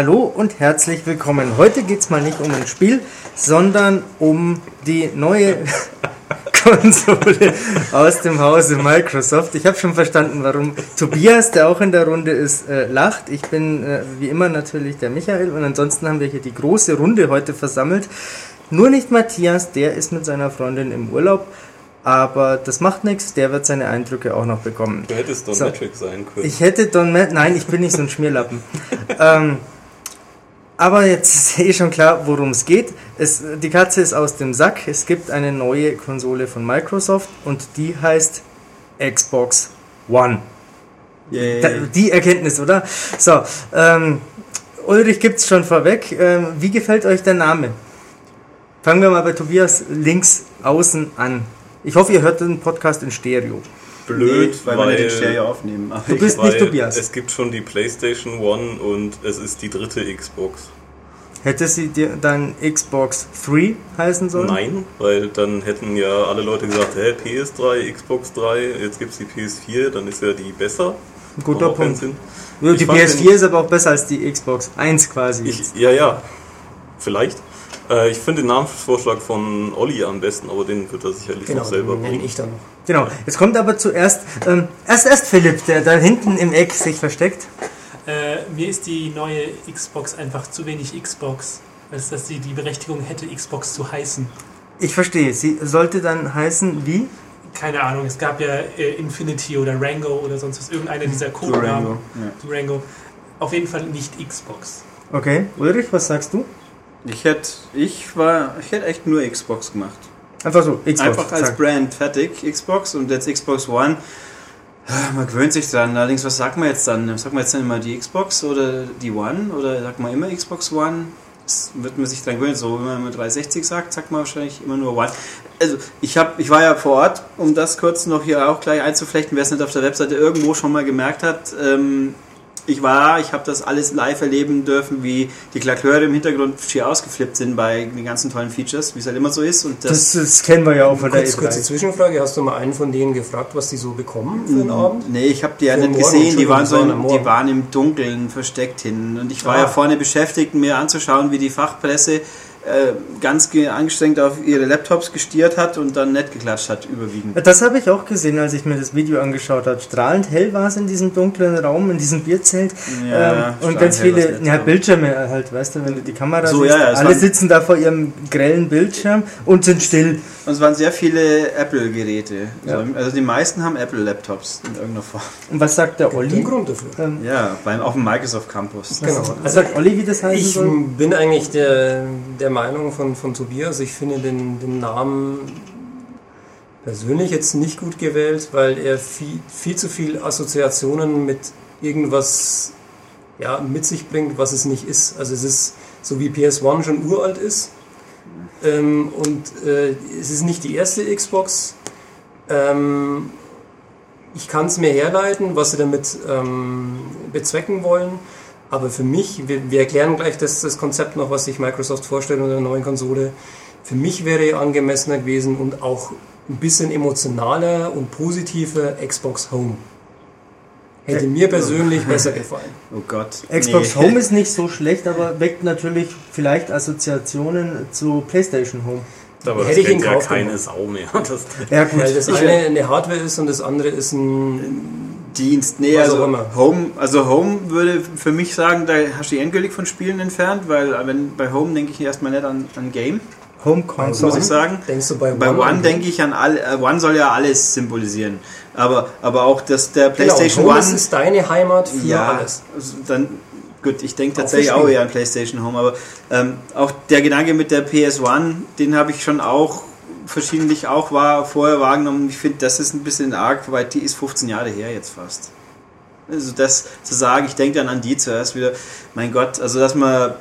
Hallo und herzlich willkommen. Heute geht es mal nicht um ein Spiel, sondern um die neue Konsole aus dem Hause Microsoft. Ich habe schon verstanden, warum Tobias, der auch in der Runde ist, äh, lacht. Ich bin äh, wie immer natürlich der Michael und ansonsten haben wir hier die große Runde heute versammelt. Nur nicht Matthias, der ist mit seiner Freundin im Urlaub. Aber das macht nichts, der wird seine Eindrücke auch noch bekommen. Du hättest Don so, Metric sein können. Ich hätte Don Metric, nein, ich bin nicht so ein Schmierlappen. ähm, aber jetzt ist eh schon klar, worum es geht. Es, die Katze ist aus dem Sack. Es gibt eine neue Konsole von Microsoft und die heißt Xbox One. Da, die Erkenntnis, oder? So, ähm, Ulrich gibt es schon vorweg. Ähm, wie gefällt euch der Name? Fangen wir mal bei Tobias links außen an. Ich hoffe, ihr hört den Podcast in Stereo. Blöd, nee, weil, weil wir den Stereo aufnehmen. du bist nicht Tobias. Es gibt schon die PlayStation One und es ist die dritte Xbox. Hätte sie dir dann Xbox 3 heißen sollen? Nein, weil dann hätten ja alle Leute gesagt, hä, PS3, Xbox 3, jetzt gibt es die PS4, dann ist ja die besser. Ein guter Punkt. Die PS4 ist aber auch besser als die Xbox 1 quasi. Ich, ja, ja, vielleicht. Äh, ich finde den Namensvorschlag von Olli am besten, aber den wird er sicherlich genau, noch selber bringen. ich dann noch. Genau, jetzt kommt aber zuerst, ähm, erst, erst Philipp, der da hinten im Eck sich versteckt. Äh, mir ist die neue Xbox einfach zu wenig Xbox, als dass sie die Berechtigung hätte, Xbox zu heißen. Ich verstehe, sie sollte dann heißen wie? Keine Ahnung, es gab ja äh, Infinity oder Rango oder sonst was, irgendeiner dieser Codenamen. Durango. Ja. Durango. Auf jeden Fall nicht Xbox. Okay, Ulrich, was sagst du? Ich hätte, ich war, ich hätte echt nur Xbox gemacht. Einfach so, Xbox. Einfach als Brand fertig, Xbox und jetzt Xbox One. Man gewöhnt sich dran. Allerdings, was sagt man jetzt dann? Sagt man jetzt dann immer die Xbox oder die One? Oder sagt man immer Xbox One? Das wird man sich dran gewöhnen. So, wenn man 360 sagt, sagt man wahrscheinlich immer nur One. Also, ich, hab, ich war ja vor Ort, um das kurz noch hier auch gleich einzuflechten, wer es nicht auf der Webseite irgendwo schon mal gemerkt hat. Ähm, ich war, ich habe das alles live erleben dürfen, wie die Klaköre im Hintergrund schier ausgeflippt sind bei den ganzen tollen Features, wie es halt immer so ist. Und das, das, das kennen wir ja auch von der Kurz, E3. Kurze Zwischenfrage, hast du mal einen von denen gefragt, was die so bekommen für den mm, Abend? Nee, ich habe die ja nicht gesehen, die waren, so im, die waren im Dunkeln versteckt hin. Und ich war ah. ja vorne beschäftigt, mir anzuschauen, wie die Fachpresse ganz angestrengt auf ihre Laptops gestiert hat und dann nett geklatscht hat, überwiegend. Das habe ich auch gesehen, als ich mir das Video angeschaut habe. Strahlend hell war es in diesem dunklen Raum, in diesem Bierzelt. Ja, ähm, und ganz viele ja, Bildschirme halt, weißt du, wenn du die Kamera so, siehst. Ja, ja, alle sitzen da vor ihrem grellen Bildschirm und sind still. Und es waren sehr viele Apple-Geräte. Ja. Also die meisten haben Apple-Laptops in irgendeiner Form. Und was sagt der Olli? Grund dafür. Ähm, ja, beim, auf dem Microsoft Campus. Genau. Was sagt Olli, wie das heißt? Ich soll? bin eigentlich der, der Meinung von, von Tobias. Ich finde den, den Namen persönlich jetzt nicht gut gewählt, weil er viel, viel zu viel Assoziationen mit irgendwas ja, mit sich bringt, was es nicht ist. Also es ist so wie PS1 schon uralt ist ähm, und äh, es ist nicht die erste Xbox. Ähm, ich kann es mir herleiten, was sie damit ähm, bezwecken wollen. Aber für mich, wir, wir erklären gleich das, das, Konzept noch, was sich Microsoft vorstellt unter der neuen Konsole. Für mich wäre angemessener gewesen und auch ein bisschen emotionaler und positiver Xbox Home. Hätte mir persönlich besser gefallen. Oh Gott. Xbox nee. Home ist nicht so schlecht, aber weckt natürlich vielleicht Assoziationen zu PlayStation Home. Aber Hätte ich in Kauf ja keine Sau mehr. Das, ja, gut. Weil das eine eine Hardware ist und das andere ist ein Dienst. Nee, also Home, also Home würde für mich sagen, da hast du die endgültig von Spielen entfernt, weil wenn bei Home denke ich erstmal nicht an, an Game. Home Console. Muss ich sagen. Denkst du bei One? Bei One denke ich an alle. Äh, One soll ja alles symbolisieren. Aber, aber auch das, der genau, PlayStation genau, Home One. ist deine Heimat für ja, alles. Also dann, gut, ich denke tatsächlich auch, eher an PlayStation Home. Aber ähm, auch der Gedanke mit der PS1, den habe ich schon auch verschiedentlich auch war, vorher wahrgenommen. Ich finde, das ist ein bisschen arg, weil die ist 15 Jahre her jetzt fast. Also das zu sagen, ich denke dann an die zuerst wieder, mein Gott, also dass man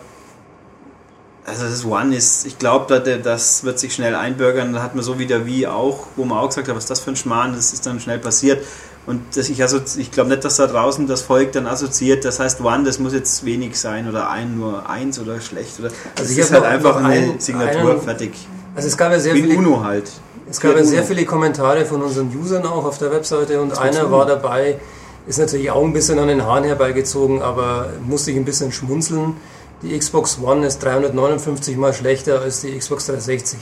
also das One ist, ich glaube, das wird sich schnell einbürgern. Da hat man so wie der Wii auch, wo man auch gesagt hat, was ist das für ein Schmarrn, das ist dann schnell passiert. Und das, ich, ich glaube nicht, dass da draußen das Volk dann assoziiert, das heißt One, das muss jetzt wenig sein oder ein, nur eins oder schlecht. Oder, also ist halt einfach eine einen, Signatur einen, fertig. Also es gab ja sehr wie viele, Uno halt. Es gab ja sehr viele Kommentare von unseren Usern auch auf der Webseite und einer war dabei, Ist natürlich auch ein bisschen an den Haaren herbeigezogen, aber musste ich ein bisschen schmunzeln. Die Xbox One ist 359 mal schlechter als die Xbox 360.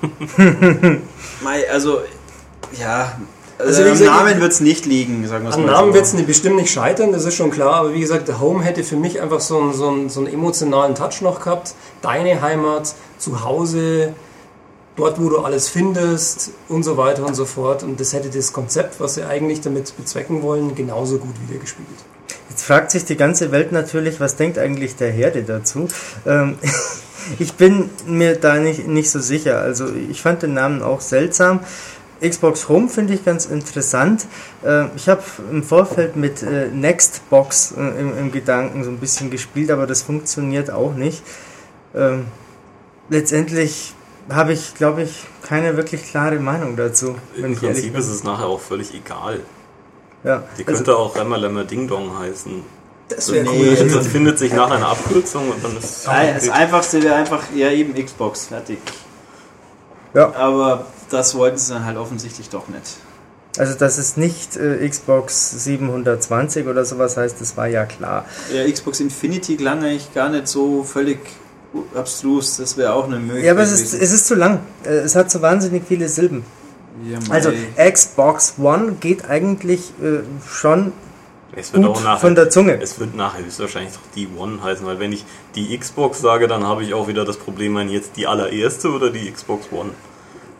also, ja, also, also am Namen wird es nicht liegen, sagen wir es mal. Am Namen wird es bestimmt nicht scheitern, das ist schon klar. Aber wie gesagt, der Home hätte für mich einfach so einen, so, einen, so einen emotionalen Touch noch gehabt. Deine Heimat, zu Hause, dort, wo du alles findest und so weiter und so fort. Und das hätte das Konzept, was sie eigentlich damit bezwecken wollen, genauso gut wiedergespiegelt. Jetzt fragt sich die ganze Welt natürlich, was denkt eigentlich der Herde dazu? Ähm, ich bin mir da nicht, nicht so sicher. Also ich fand den Namen auch seltsam. Xbox Home finde ich ganz interessant. Äh, ich habe im Vorfeld mit äh, Nextbox äh, im, im, Gedanken so ein bisschen gespielt, aber das funktioniert auch nicht. Ähm, letztendlich habe ich, glaube ich, keine wirklich klare Meinung dazu. Im Prinzip ist es nachher auch völlig egal. Ja, Die also könnte also, auch Remmer Lemmer Ding Dong heißen. Das wäre nee, cool. Das findet sich nach einer Abkürzung und dann ist es. Das einfachste wäre einfach, ja, eben Xbox, fertig. Ja. Aber das wollten sie dann halt offensichtlich doch nicht. Also, dass es nicht äh, Xbox 720 oder sowas heißt, das war ja klar. Ja, Xbox Infinity klang eigentlich gar nicht so völlig abstrus, das wäre auch eine Möglichkeit. Ja, aber es ist, es ist zu lang. Äh, es hat so wahnsinnig viele Silben. Ja, also, Xbox One geht eigentlich äh, schon es wird auch nachher, von der Zunge. Es wird nachher höchstwahrscheinlich doch die One heißen, weil wenn ich die Xbox sage, dann habe ich auch wieder das Problem, wenn jetzt die allererste oder die Xbox One.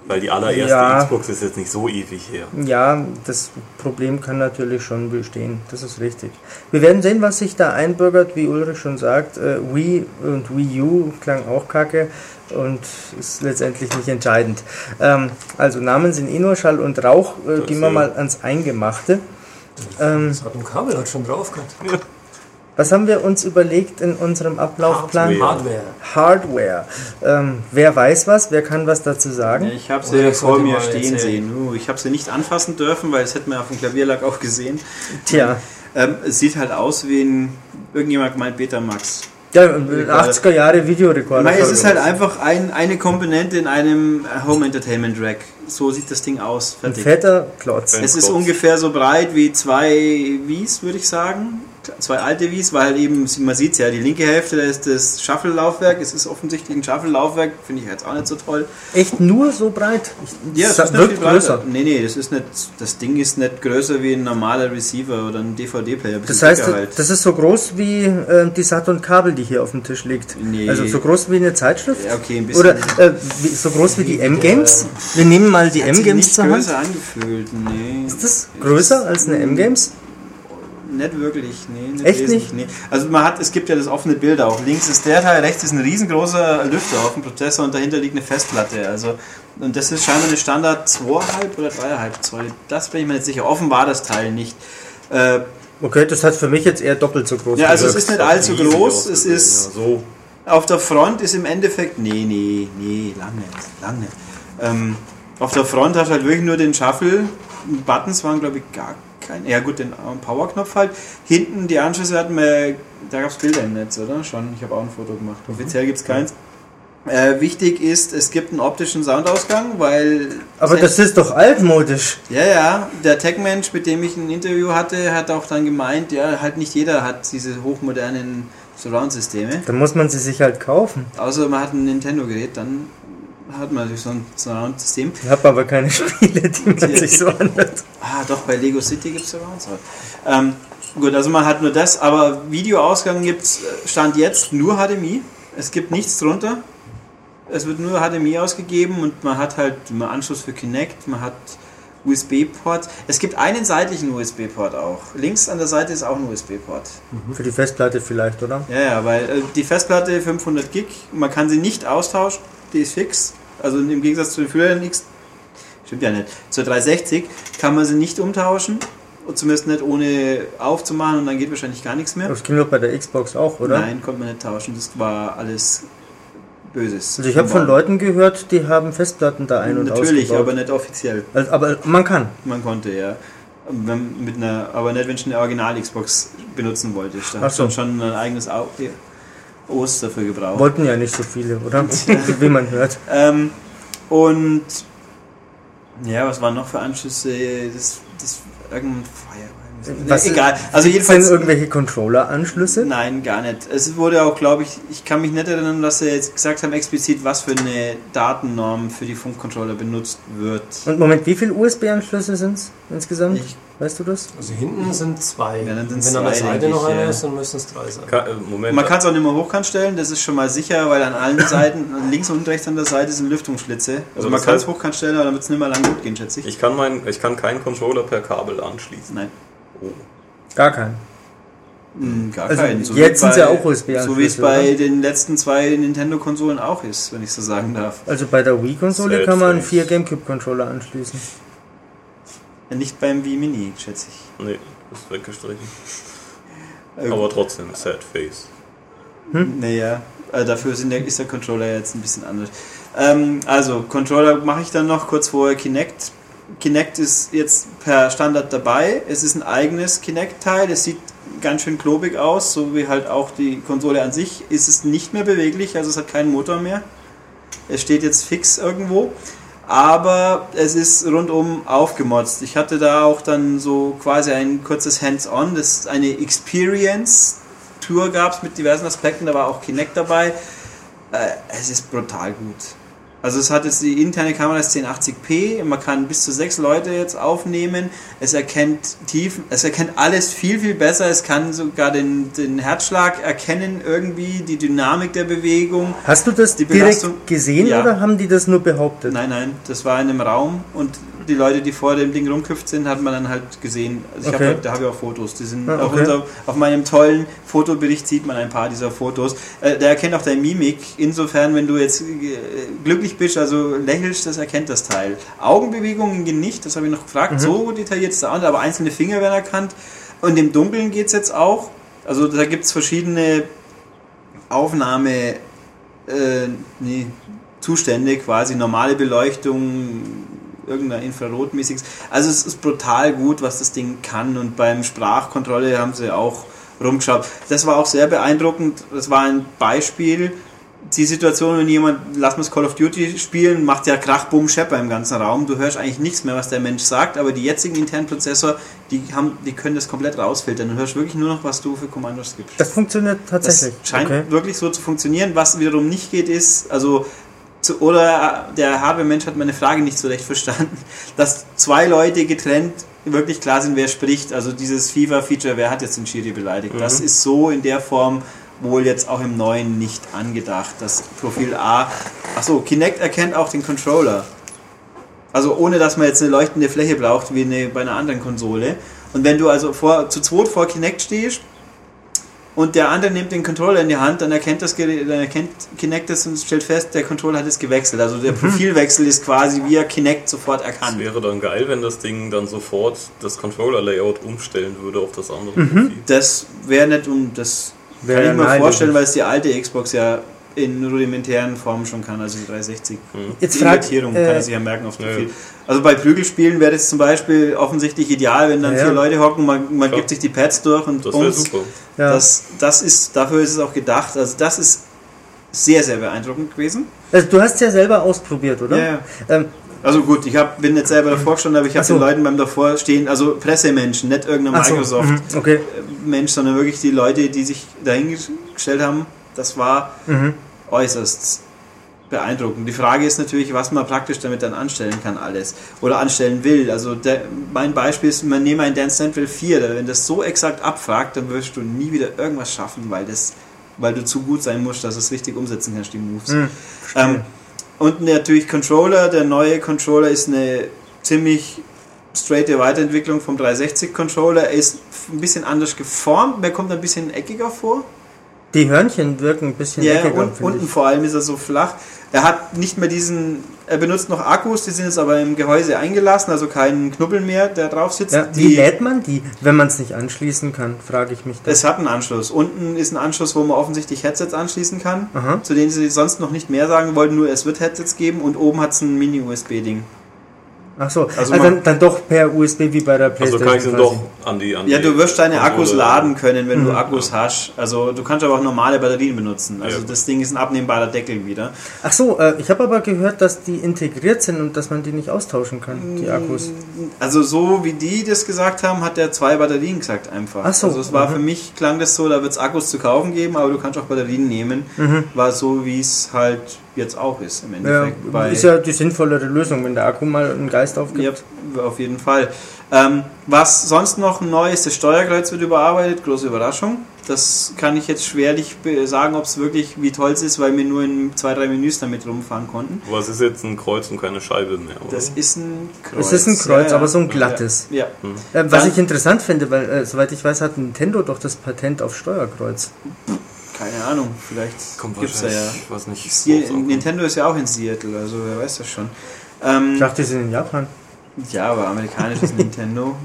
Weil die allererste ja, Xbox ist jetzt nicht so ewig her. Ja, das Problem kann natürlich schon bestehen. Das ist richtig. Wir werden sehen, was sich da einbürgert, wie Ulrich schon sagt. Äh, Wii und Wii U klang auch kacke und ist letztendlich nicht entscheidend. Ähm, also Namen sind eh nur Schall und Rauch. Äh, gehen wir mal ans Eingemachte. Ähm, das hat ein Kabel hat schon drauf gehabt. Was haben wir uns überlegt in unserem Ablaufplan? Hardware. Hardware. Ähm, wer weiß was? Wer kann was dazu sagen? Ich habe sie vor mir stehen sehen. Ich habe sie nicht anfassen dürfen, weil es hätte man auf dem Klavierlack auch gesehen. Tja. Ähm, es sieht halt aus wie ein, irgendjemand meint Betamax. Ja, 80er Jahre Videorekorder. Nein, es ist halt einfach ein, eine Komponente in einem Home Entertainment Rack. So sieht das Ding aus. Fertig. Ein fetter Klotz. Es ist ungefähr so breit wie zwei Wies, würde ich sagen zwei alte Wies, weil eben, man sieht es ja, die linke Hälfte da ist das Shuffle-Laufwerk. Es ist offensichtlich ein Shuffle-Laufwerk, finde ich jetzt auch nicht so toll. Echt nur so breit? ja, es ist nicht größer. Nee, nee, das, ist nicht, das Ding ist nicht größer wie ein normaler Receiver oder ein DVD-Player. Das heißt, halt. das ist so groß wie äh, die Saturn-Kabel, die hier auf dem Tisch liegt. Nee. Also so groß wie eine Zeitschrift? Ja, okay, ein bisschen. Oder äh, wie, so groß wie die M-Games? Wir nehmen mal die M-Games zur Hand. größer angefühlt, nee. Ist das größer als eine M-Games? Nicht wirklich, nee. Nicht Echt nicht? Nee. Also man hat, es gibt ja das offene Bild auch. Links ist der Teil, rechts ist ein riesengroßer Lüfter auf dem Prozessor und dahinter liegt eine Festplatte. Also und das ist scheinbar eine Standard 2,5 oder 3,5 Zoll. Das bin ich mir nicht sicher. Offen war das Teil nicht. Äh, okay, das hat für mich jetzt eher doppelt so groß. Ja, also es ist nicht allzu groß. Es ist ja, so. auf der Front ist im Endeffekt nee, nee, nee, lange, lange. Ähm, auf der Front hat halt wirklich nur den Shuffle. Buttons waren glaube ich gar kein. Ja gut, den Powerknopf halt. Hinten die Anschlüsse hatten wir, da gab es Bilder im Netz, oder? Schon, ich habe auch ein Foto gemacht. Offiziell gibt es keins. Äh, wichtig ist, es gibt einen optischen Soundausgang, weil. Aber das ist doch altmodisch. Ja, ja. Der Tech-Mensch, mit dem ich ein Interview hatte, hat auch dann gemeint, ja, halt nicht jeder hat diese hochmodernen Surround-Systeme. Dann muss man sie sich halt kaufen. Außer man hat ein Nintendo-Gerät, dann hat man so ein Surround-System. Ich habe aber keine Spiele, die man sich so anhört. Ah, doch, bei Lego City gibt es Surrounds. Ähm, gut, also man hat nur das, aber Videoausgang gibt es, äh, Stand jetzt, nur HDMI. Es gibt nichts drunter. Es wird nur HDMI ausgegeben und man hat halt einen Anschluss für Kinect, man hat USB-Port. Es gibt einen seitlichen USB-Port auch. Links an der Seite ist auch ein USB-Port. Mhm. Für die Festplatte vielleicht, oder? Ja, ja, weil äh, die Festplatte 500 Gig, man kann sie nicht austauschen, die ist fix. Also im Gegensatz zu den früheren X, stimmt ja nicht, zur 360 kann man sie nicht umtauschen. Zumindest nicht ohne aufzumachen und dann geht wahrscheinlich gar nichts mehr. Das ging doch bei der Xbox auch, oder? Nein, konnte man nicht tauschen. Das war alles Böses. Also ich habe von Leuten gehört, die haben Festplatten da ein- und Natürlich, aber nicht offiziell. Also, aber man kann. Man konnte, ja. Wenn, mit einer, aber nicht, wenn ich eine Original-Xbox benutzen wollte. Da hat so. schon ein eigenes OS dafür gebraucht. Wollten ja nicht so viele, oder? Wie man hört. Ähm, und ja, was waren noch für Anschlüsse? Das, das irgendein Was, Egal. Also jedenfalls irgendwelche Controller-Anschlüsse? Nein, gar nicht. Es wurde auch, glaube ich, ich kann mich nicht erinnern, dass sie jetzt gesagt haben explizit, was für eine Datennorm für die Funkcontroller benutzt wird. Und Moment, wie viele USB-Anschlüsse sind es insgesamt? Ich Weißt du das? Also hinten sind zwei. Ja, Wenn zwei, an der Seite noch einer ist, dann müssen es drei sein. Ka äh, Moment. Man kann es auch nicht mehr hochkant stellen, das ist schon mal sicher, weil an allen Seiten, links und rechts an der Seite sind Lüftungsschlitze. Also, also man kann es hochkant stellen, aber dann wird es nicht mehr lang gut gehen, schätze ich. Ich kann, mein, ich kann keinen Controller per Kabel anschließen. Nein. Gar keinen. Mhm, gar also keinen. So jetzt sind es ja auch usb So wie es bei oder? den letzten zwei Nintendo-Konsolen auch ist, wenn ich so sagen darf. Also bei der Wii-Konsole kann man vier GameCube-Controller anschließen. Nicht beim Wii Mini, schätze ich. Nee, ist weggestrichen. Äh, Aber trotzdem, Sad Face. Hm? Naja, äh, dafür der, ist der Controller jetzt ein bisschen anders. Ähm, also, Controller mache ich dann noch kurz vorher Kinect. Kinect ist jetzt per Standard dabei. Es ist ein eigenes Kinect-Teil. Es sieht ganz schön klobig aus, so wie halt auch die Konsole an sich. Ist es nicht mehr beweglich, also es hat keinen Motor mehr. Es steht jetzt fix irgendwo aber es ist rundum aufgemotzt. Ich hatte da auch dann so quasi ein kurzes Hands-on, das ist eine Experience-Tour gab es mit diversen Aspekten, da war auch Kinect dabei. Äh, es ist brutal gut. Also es hat jetzt die interne Kamera ist 1080p, man kann bis zu sechs Leute jetzt aufnehmen. Es erkennt Tiefen, es erkennt alles viel, viel besser. Es kann sogar den, den Herzschlag erkennen, irgendwie, die Dynamik der Bewegung. Hast du das direkt gesehen ja. oder haben die das nur behauptet? Nein, nein, das war in einem Raum und die Leute, die vor dem Ding rumgehüpft sind, hat man dann halt gesehen. Also ich okay. hab, da habe ich auch Fotos. Die sind ah, okay. auf, unser, auf meinem tollen Fotobericht sieht man ein paar dieser Fotos. Äh, der erkennt auch deine Mimik. Insofern, wenn du jetzt äh, glücklich bist, also lächelst, das erkennt das Teil. Augenbewegungen gehen nicht, das habe ich noch gefragt. Mhm. So detailliert ist der andere, aber einzelne Finger werden erkannt. Und im Dunkeln geht es jetzt auch. Also da gibt es verschiedene Aufnahme, äh, nee, Zustände quasi, normale Beleuchtung, irgendeiner Infrarotmäßiges. Also es ist brutal gut, was das Ding kann und beim Sprachkontrolle haben sie auch rumgeschaut. Das war auch sehr beeindruckend. Das war ein Beispiel. Die Situation, wenn jemand, lass uns Call of Duty spielen, macht ja Krach, Bumm, Schepper im ganzen Raum. Du hörst eigentlich nichts mehr, was der Mensch sagt, aber die jetzigen internen Prozessor, die, haben, die können das komplett rausfiltern. Du hörst wirklich nur noch, was du für Kommandos gibst. Das funktioniert tatsächlich. Das scheint okay. wirklich so zu funktionieren. Was wiederum nicht geht, ist, also zu, oder der Hardware-Mensch hat meine Frage nicht so recht verstanden, dass zwei Leute getrennt wirklich klar sind, wer spricht. Also dieses FIFA-Feature, wer hat jetzt den Schiri beleidigt? Mhm. Das ist so in der Form wohl jetzt auch im neuen nicht angedacht. Das Profil A. Achso, Kinect erkennt auch den Controller. Also ohne dass man jetzt eine leuchtende Fläche braucht wie eine, bei einer anderen Konsole. Und wenn du also vor, zu zweit vor Kinect stehst und der andere nimmt den Controller in die Hand, dann erkennt das dann erkennt Kinect das und stellt fest, der Controller hat es gewechselt. Also der mhm. Profilwechsel ist quasi via Kinect sofort erkannt. Es wäre dann geil, wenn das Ding dann sofort das Controller-Layout umstellen würde auf das andere mhm. Profil. Das wäre nicht und das wär kann ich mir vorstellen, weil es die alte Xbox ja in rudimentären Formen schon kann, also die 360. Mhm. Jetzt die fragt, Limitierung äh, kann er sich ja merken Profil. Ja. Also bei Prügelspielen wäre das zum Beispiel offensichtlich ideal, wenn dann ja, vier Leute hocken, man, man gibt sich die Pads durch und das wäre super. Ja. Das, das ist, dafür ist es auch gedacht. Also das ist sehr, sehr beeindruckend gewesen. Also du hast es ja selber ausprobiert, oder? Ja. Ähm, also gut, ich hab, bin jetzt selber davor gestanden, aber ich habe so. den Leuten beim davor stehen, also Pressemenschen, nicht irgendein so. Microsoft-Mensch, mhm. okay. sondern wirklich die Leute, die sich dahingestellt haben. Das war mhm. äußerst beeindruckend. Die Frage ist natürlich, was man praktisch damit dann anstellen kann, alles. Oder anstellen will. Also der, mein Beispiel ist, man nehme ein Dance Central 4, wenn das so exakt abfragt, dann wirst du nie wieder irgendwas schaffen, weil das weil du zu gut sein musst, dass du es richtig umsetzen kannst, die Moves. Mhm, ähm, und natürlich Controller, der neue Controller ist eine ziemlich straighte Weiterentwicklung vom 360 Controller. Er ist ein bisschen anders geformt, der kommt ein bisschen eckiger vor. Die Hörnchen wirken ein bisschen ja, eckiger. Und, unten vor allem ist er so flach. Er hat nicht mehr diesen, er benutzt noch Akkus, die sind jetzt aber im Gehäuse eingelassen, also keinen Knubbel mehr, der drauf sitzt. Ja, wie lädt man die, wenn man es nicht anschließen kann, frage ich mich. Da. Es hat einen Anschluss. Unten ist ein Anschluss, wo man offensichtlich Headsets anschließen kann, Aha. zu denen sie sonst noch nicht mehr sagen wollten, nur es wird Headsets geben und oben hat es ein Mini-USB-Ding. Ach so, also, also dann, dann, doch per USB wie bei der PlayStation. Also kann ich den doch an die, an Ja, du wirst deine Akkus laden können, wenn mhm. du Akkus ja. hast. Also du kannst aber auch normale Batterien benutzen. Also ja. das Ding ist ein abnehmbarer Deckel wieder. Ach so, äh, ich habe aber gehört, dass die integriert sind und dass man die nicht austauschen kann, die mm, Akkus. Also so wie die das gesagt haben, hat der zwei Batterien gesagt einfach. Ach so. Also es war mhm. für mich klang das so, da wird es Akkus zu kaufen geben, aber du kannst auch Batterien nehmen. Mhm. War so wie es halt jetzt auch ist im Endeffekt. Ja, ist ja die sinnvollere Lösung, wenn der Akku mal einen Geist aufgibt. Ja, auf jeden Fall. Ähm, was sonst noch neu ist, das Steuerkreuz wird überarbeitet, große Überraschung. Das kann ich jetzt schwerlich sagen, ob es wirklich wie toll es ist, weil wir nur in zwei, drei Menüs damit rumfahren konnten. Aber es ist jetzt ein Kreuz und keine Scheibe mehr, oder? Das ist ein Kreuz. Es ist ein Kreuz, ja, aber so ein glattes. Ja. ja. Äh, was ich interessant finde, weil äh, soweit ich weiß, hat Nintendo doch das Patent auf Steuerkreuz. Keine Ahnung, vielleicht gibt es da ja. Was nicht. Nintendo ist ja auch in Seattle, also wer weiß das schon. Ähm, ich dachte, sie sind in Japan. Ja, aber amerikanisches Nintendo.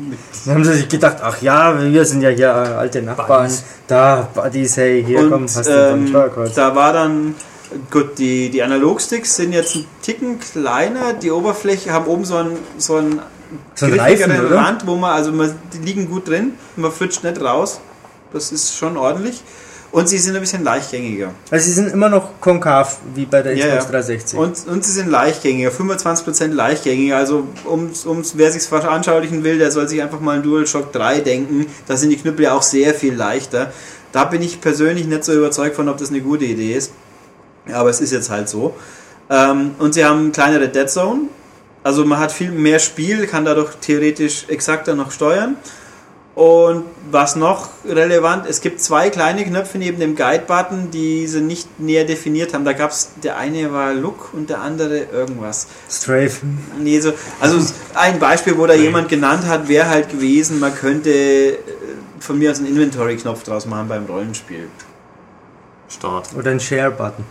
Dann haben sie sich gedacht, ach ja, wir sind ja hier alte Nachbarn. Buddies. Da, Buddies, hey, hier Und, kommen, hast ähm, du Da war dann, gut, die, die Analogsticks sind jetzt ein Ticken kleiner. Die Oberfläche haben oben so einen, so einen so ein Reifen, Rand, wo man, also man, die liegen gut drin, man flutscht nicht raus. Das ist schon ordentlich. Und sie sind ein bisschen leichtgängiger. Also sie sind immer noch konkav, wie bei der Xbox ja, ja. 360. Und, und sie sind leichtgängiger, 25% leichtgängiger. Also ums, ums, wer sich veranschaulichen will, der soll sich einfach mal einen DualShock 3 denken. Da sind die Knüppel ja auch sehr viel leichter. Da bin ich persönlich nicht so überzeugt von, ob das eine gute Idee ist. Aber es ist jetzt halt so. Ähm, und sie haben kleinere Dead Zone. Also man hat viel mehr Spiel, kann dadurch theoretisch exakter noch steuern. Und was noch relevant, es gibt zwei kleine Knöpfe neben dem Guide-Button, die sie nicht näher definiert haben. Da gab es, der eine war Look und der andere irgendwas. Strafe. Nee, so, also ein Beispiel, wo da jemand genannt hat, wäre halt gewesen, man könnte äh, von mir aus einen Inventory-Knopf draus machen beim Rollenspiel. Start. Oder ein Share-Button.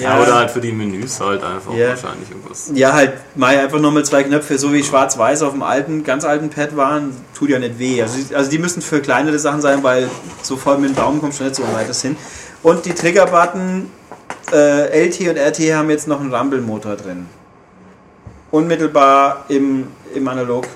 Ja, oder halt für die Menüs halt einfach ja. wahrscheinlich irgendwas. Ja, halt mal einfach nochmal zwei Knöpfe, so wie schwarz-weiß auf dem alten, ganz alten Pad waren, tut ja nicht weh. Also, also die müssen für kleinere Sachen sein, weil so voll mit dem Daumen kommt schon nicht so weit hin. Und die Trigger-Button äh, LT und RT haben jetzt noch einen Rumble-Motor drin. Unmittelbar im, im Analog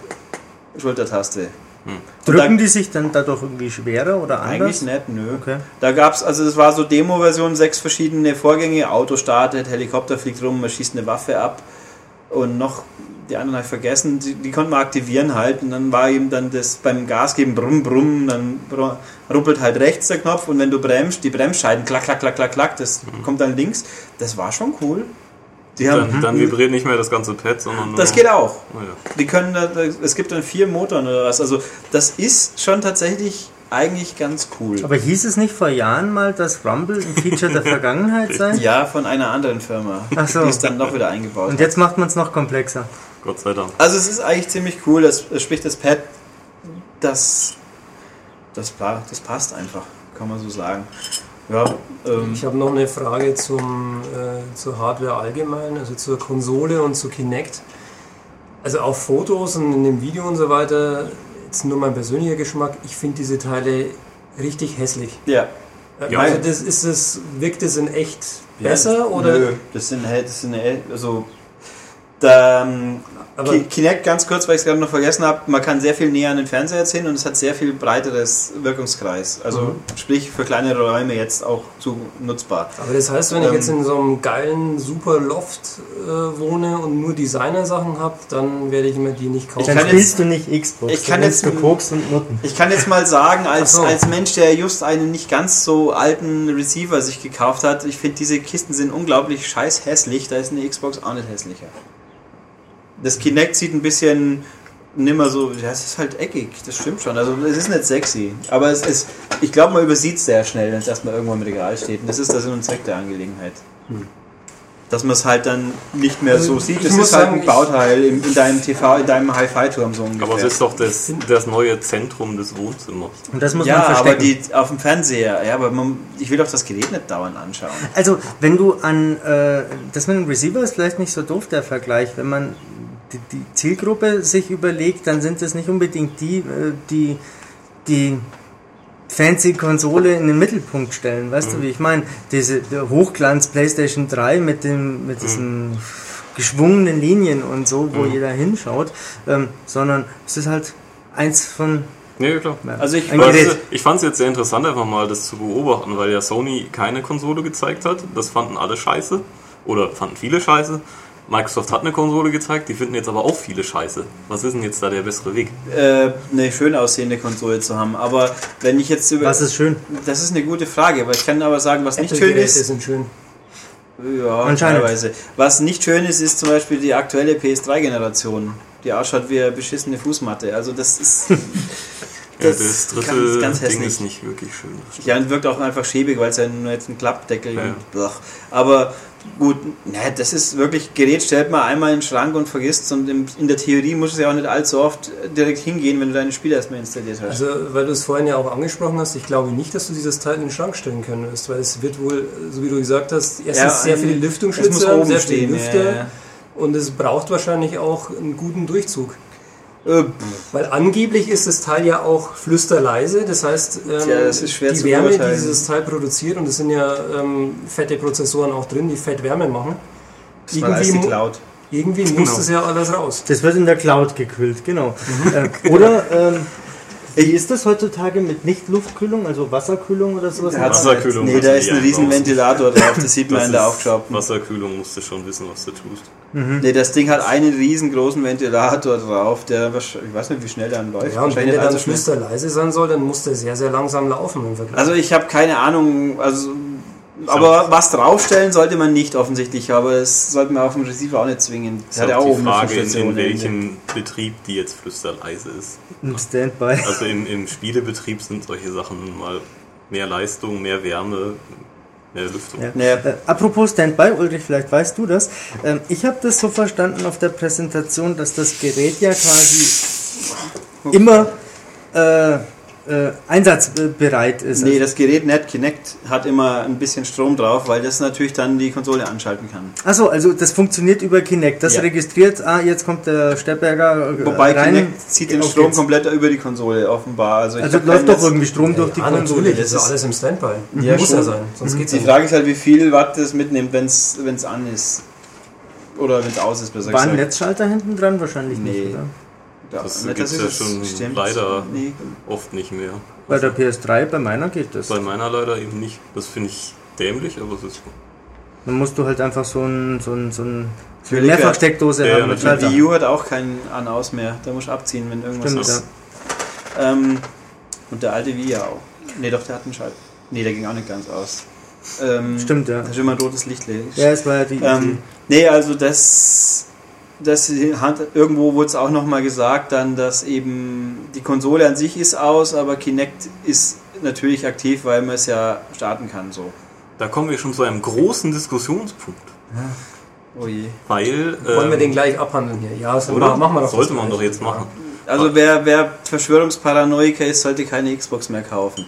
Schultertaste. Hm. Drücken da, die sich dann dadurch irgendwie schwerer oder anders? Eigentlich nicht, nö. Okay. Da gab es, also es war so Demo-Version, sechs verschiedene Vorgänge, Auto startet, Helikopter fliegt rum, man schießt eine Waffe ab und noch, die anderen habe ich vergessen, die, die konnte man aktivieren halt und dann war eben dann das beim Gas geben, brumm, brumm, dann ruppelt halt rechts der Knopf und wenn du bremst, die Bremsscheiden, klack, klack, klack, klack, klack, das mhm. kommt dann links. Das war schon cool. Die haben, dann, dann vibriert nicht mehr das ganze Pad, sondern Das geht auch. Oh ja. Die können da, es gibt dann vier Motoren oder was. Also das ist schon tatsächlich eigentlich ganz cool. Aber hieß es nicht vor Jahren mal, dass Rumble ein Feature der Vergangenheit sei? Ja, von einer anderen Firma. Ach so. Die ist dann noch wieder eingebaut. Und jetzt macht man es noch komplexer. Gott sei Dank. Also es ist eigentlich ziemlich cool, das, sprich das Pad, das, das, das passt einfach, kann man so sagen. Ja, ähm ich habe noch eine Frage zum, äh, zur Hardware allgemein, also zur Konsole und zu Kinect. Also auf Fotos und in dem Video und so weiter, jetzt nur mein persönlicher Geschmack, ich finde diese Teile richtig hässlich. Ja. Äh, also das ist es, wirkt es in echt besser ja, oder? Nö, das sind halt, das sind also da, ähm, aber Kinect, ganz kurz, weil ich es gerade noch vergessen habe, man kann sehr viel näher an den Fernseher ziehen und es hat sehr viel breiteres Wirkungskreis. Also mhm. sprich für kleinere Räume jetzt auch zu nutzbar. Aber das heißt, wenn ähm, ich jetzt in so einem geilen super Loft äh, wohne und nur Designer-Sachen habe, dann werde ich mir die nicht kaufen. Dann spielst du nicht Xbox. Ich kann, jetzt, und Nutten. ich kann jetzt mal sagen, als, so. als Mensch, der just einen nicht ganz so alten Receiver sich gekauft hat, ich finde diese Kisten sind unglaublich scheiß hässlich, da ist eine Xbox auch nicht hässlicher das Kinect sieht ein bisschen nimmer so, ja, es ist halt eckig, das stimmt schon. Also es ist nicht sexy, aber es ist, ich glaube, man übersieht es sehr schnell, wenn es erstmal irgendwo im Regal steht. Und das ist der Sinn und Zweck der Angelegenheit. Hm. Dass man es halt dann nicht mehr also so sieht. Das ist halt ein Bauteil in, in, deinem TV, in deinem Hi-Fi-Turm so ungefähr. Aber es ist doch das, das neue Zentrum des Wohnzimmers. Und das muss ja, man verstecken. aber die, auf dem Fernseher, ja, aber man, ich will doch das Gerät nicht dauernd anschauen. Also, wenn du an, äh, das mit dem Receiver ist vielleicht nicht so doof, der Vergleich, wenn man die, die Zielgruppe sich überlegt, dann sind es nicht unbedingt die, äh, die die fancy Konsole in den Mittelpunkt stellen. Weißt mhm. du, wie ich meine? Diese Hochglanz PlayStation 3 mit dem mit diesem geschwungenen Linien und so, wo mhm. jeder hinschaut, ähm, sondern es ist halt eins von Nee, klar. Also ich, also ich fand es jetzt sehr interessant, einfach mal das zu beobachten, weil ja Sony keine Konsole gezeigt hat. Das fanden alle scheiße. Oder fanden viele scheiße. Microsoft hat eine Konsole gezeigt, die finden jetzt aber auch viele scheiße. Was ist denn jetzt da der bessere Weg? Äh, eine schön aussehende Konsole zu haben. Aber wenn ich jetzt über. Was ist schön? Das ist eine gute Frage, aber ich kann aber sagen, was nicht schön ist. sind schön. Ja, teilweise. Was nicht schön ist, ist zum Beispiel die aktuelle PS3-Generation. Die ausschaut wie eine beschissene Fußmatte. Also das ist. Das, ja, das dritte ganz, ganz Ding ist nicht wirklich schön. Ja, und wirkt auch einfach schäbig, weil es ja nur jetzt ein Klappdeckel ja. und Aber gut, ne, das ist wirklich, Gerät stellt man einmal in den Schrank und vergisst und in der Theorie muss es ja auch nicht allzu oft direkt hingehen, wenn du deine Spiele erstmal installiert hast. Also, weil du es vorhin ja auch angesprochen hast, ich glaube nicht, dass du dieses Teil in den Schrank stellen könntest, weil es wird wohl, so wie du gesagt hast, erstens ja, sehr viele Lüftungsschlitze, sehr viele Lüfter ja, und es braucht wahrscheinlich auch einen guten Durchzug. Äh, Weil angeblich ist das Teil ja auch flüsterleise, das heißt, ähm, Tja, das die Wärme, die dieses Teil produziert, und es sind ja ähm, fette Prozessoren auch drin, die Fettwärme machen. Das irgendwie, die Cloud. irgendwie genau. muss das ja alles raus. Das wird in der Cloud gekühlt, genau. Mhm. Äh, oder ähm, wie ist das heutzutage mit Nicht-Luftkühlung, also Wasserkühlung oder sowas? Wasserkühlung. Nee, da ist ein riesen Ventilator drauf, das sieht man das in der Aufschraubung. Wasserkühlung musst du schon wissen, was du tust. Mhm. Nee, das Ding hat einen riesengroßen Ventilator drauf, der, ich weiß nicht, wie schnell der läuft. Ja, und wenn der dann so leise sein soll, dann muss der sehr, sehr langsam laufen im Vergleich. Also ich habe keine Ahnung, also aber was draufstellen sollte man nicht offensichtlich, aber es sollte man auf dem Receiver auch nicht zwingen. Das hat ja auch die Frage, in, in welchem Betrieb die jetzt flüsterleise ist. Im Standby. Also im, im Spielebetrieb sind solche Sachen mal mehr Leistung, mehr Wärme, mehr Lüftung. Ja. Ja. Äh, apropos Standby, Ulrich, vielleicht weißt du das. Ähm, ich habe das so verstanden auf der Präsentation, dass das Gerät ja quasi immer äh, äh, einsatzbereit ist. Nee, das Gerät Net Kinect hat immer ein bisschen Strom drauf, weil das natürlich dann die Konsole anschalten kann. Achso, also das funktioniert über Kinect. Das ja. registriert, ah, jetzt kommt der Stepberger äh, Wobei rein. Kinect zieht den Strom komplett über die Konsole, offenbar. Also, also läuft doch irgendwie Strom ja, durch die ja, Konsole. Natürlich, das ist alles im Standby. Ja, Muss ja sein, sonst mhm. geht's Die Frage ist halt, wie viel Watt das mitnimmt, wenn es an ist. Oder wenn es aus ist, besser War ein Netzschalter hinten dran? Wahrscheinlich nee. nicht, oder? Ja, das gibt es ja schon stimmt. leider nee. oft nicht mehr. Bei der PS3, bei meiner geht das. Bei meiner leider eben nicht. Das finde ich dämlich, aber es ist so. Dann musst du halt einfach so ein, so ein, so ein so eine Mehrfachsteckdose ja, haben. Ja, die U hat auch keinen An-Aus mehr. Da musst du abziehen, wenn irgendwas Stimmt, ist. Ja. Ähm, und der alte Wii ja auch. Ne, doch, der hat einen Schalt. Ne, der ging auch nicht ganz aus. Ähm, Stimmt, ja. Da ist immer ein rotes Licht. Ja, es war ja die. Ähm, nee, also das das hat, irgendwo wurde es auch nochmal gesagt, dann, dass eben die Konsole an sich ist aus, aber Kinect ist natürlich aktiv, weil man es ja starten kann. So. Da kommen wir schon zu einem großen Diskussionspunkt. Ja. Oh je. Weil. Wollen ähm, wir den gleich abhandeln hier? Ja, das oder? machen wir doch. Sollte man doch jetzt machen. Also wer, wer Verschwörungsparanoiker ist, sollte keine Xbox mehr kaufen.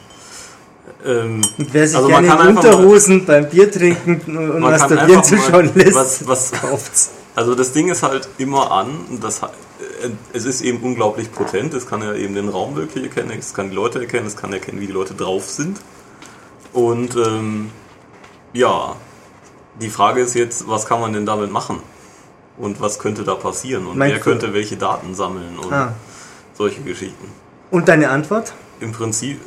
Ähm, und wer sich also gerne in Unterhosen beim Bier trinken und masturbieren zuschauen lässt, was, was kauft's. Also das Ding ist halt immer an, das, äh, es ist eben unglaublich potent, es kann ja eben den Raum wirklich erkennen, es kann die Leute erkennen, es kann erkennen, wie die Leute drauf sind. Und ähm, ja, die Frage ist jetzt, was kann man denn damit machen? Und was könnte da passieren? Und Meinst wer könnte welche Daten sammeln und ah. solche Geschichten? Und deine Antwort? Im Prinzip,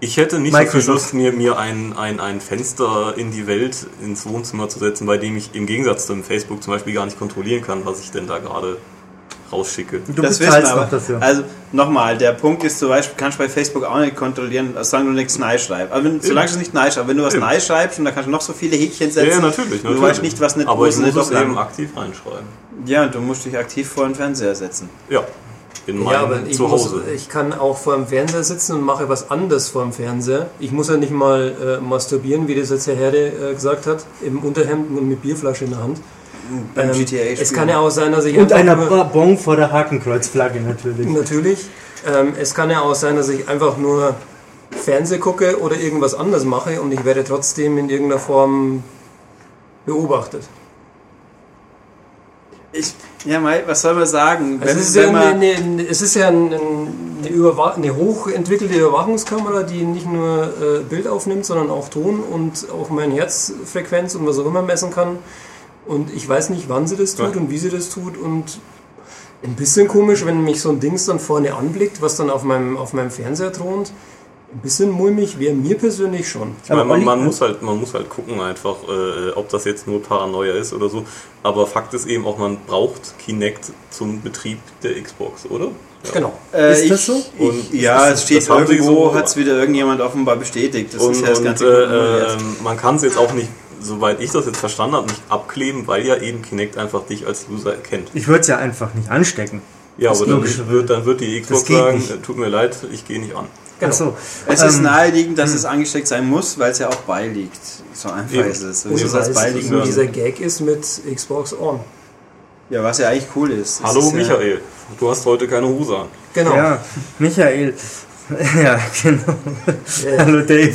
ich hätte nicht Microsoft. so viel Lust, mir, mir ein, ein, ein Fenster in die Welt, ins Wohnzimmer zu setzen, bei dem ich im Gegensatz zum Facebook zum Beispiel gar nicht kontrollieren kann, was ich denn da gerade rausschicke. Du das bezahlst auch dafür. Also nochmal, der Punkt ist zum Beispiel, kannst du bei Facebook auch nicht kontrollieren, solange du nichts Nice schreibst. Also wenn, solange du nicht Nice schreibst, wenn du was Eben. Nice schreibst und da kannst du noch so viele Häkchen setzen. Ja, natürlich. natürlich. Du weißt nicht, was nicht Aber ich muss es eben aktiv reinschreiben. Ja, du musst dich aktiv vor den Fernseher setzen. Ja in meinem ja, aber ich Zuhause. Muss, ich kann auch vor dem Fernseher sitzen und mache was anderes vor dem Fernseher. Ich muss ja nicht mal äh, masturbieren, wie das jetzt Herr Herde äh, gesagt hat, im Unterhemd und mit Bierflasche in der Hand. Beim ähm, GTA es kann ja auch sein, dass ich. Und einer Bon vor der Hakenkreuzflagge natürlich. Natürlich. Ähm, es kann ja auch sein, dass ich einfach nur Fernseh gucke oder irgendwas anderes mache und ich werde trotzdem in irgendeiner Form beobachtet. Ich, ja, Mai, was soll man sagen? Also es, ist ja eine, eine, es ist ja eine, eine, eine, hochentwickelte Überwachungskamera, die nicht nur äh, Bild aufnimmt, sondern auch Ton und auch meine Herzfrequenz und was auch immer messen kann. Und ich weiß nicht, wann sie das tut ja. und wie sie das tut. Und ein bisschen komisch, wenn mich so ein Dings dann vorne anblickt, was dann auf meinem, auf meinem Fernseher thront. Ein bisschen mulmig wäre mir persönlich schon. Ich meine, man, man, muss halt, man muss halt gucken einfach, äh, ob das jetzt nur Paranoia ist oder so. Aber Fakt ist eben auch, man braucht Kinect zum Betrieb der Xbox, oder? Ja. Genau. Äh, ist das so? Und ja, es steht irgendwo, so, hat es wieder irgendjemand offenbar bestätigt. Das und, ist ja das Ganze. Äh, äh, man kann es jetzt auch nicht soweit ich das jetzt verstanden habe, nicht abkleben, weil ja eben Kinect einfach dich als User erkennt. Ich würde es ja einfach nicht anstecken. Ja, aber dann wird, dann wird die Xbox sagen, nicht. tut mir leid, ich gehe nicht an. Genau. So. Es ähm, ist naheliegend, dass hm. es angesteckt sein muss, weil es ja auch beiliegt. So einfach eben. ist es. So und das beiliegen so dieser Gag ist mit Xbox On. Ja, was ja eigentlich cool ist. Hallo ist Michael, ja du hast heute keine Hose an. Genau. Ja, Michael. ja, genau. Yeah. Hallo Dave.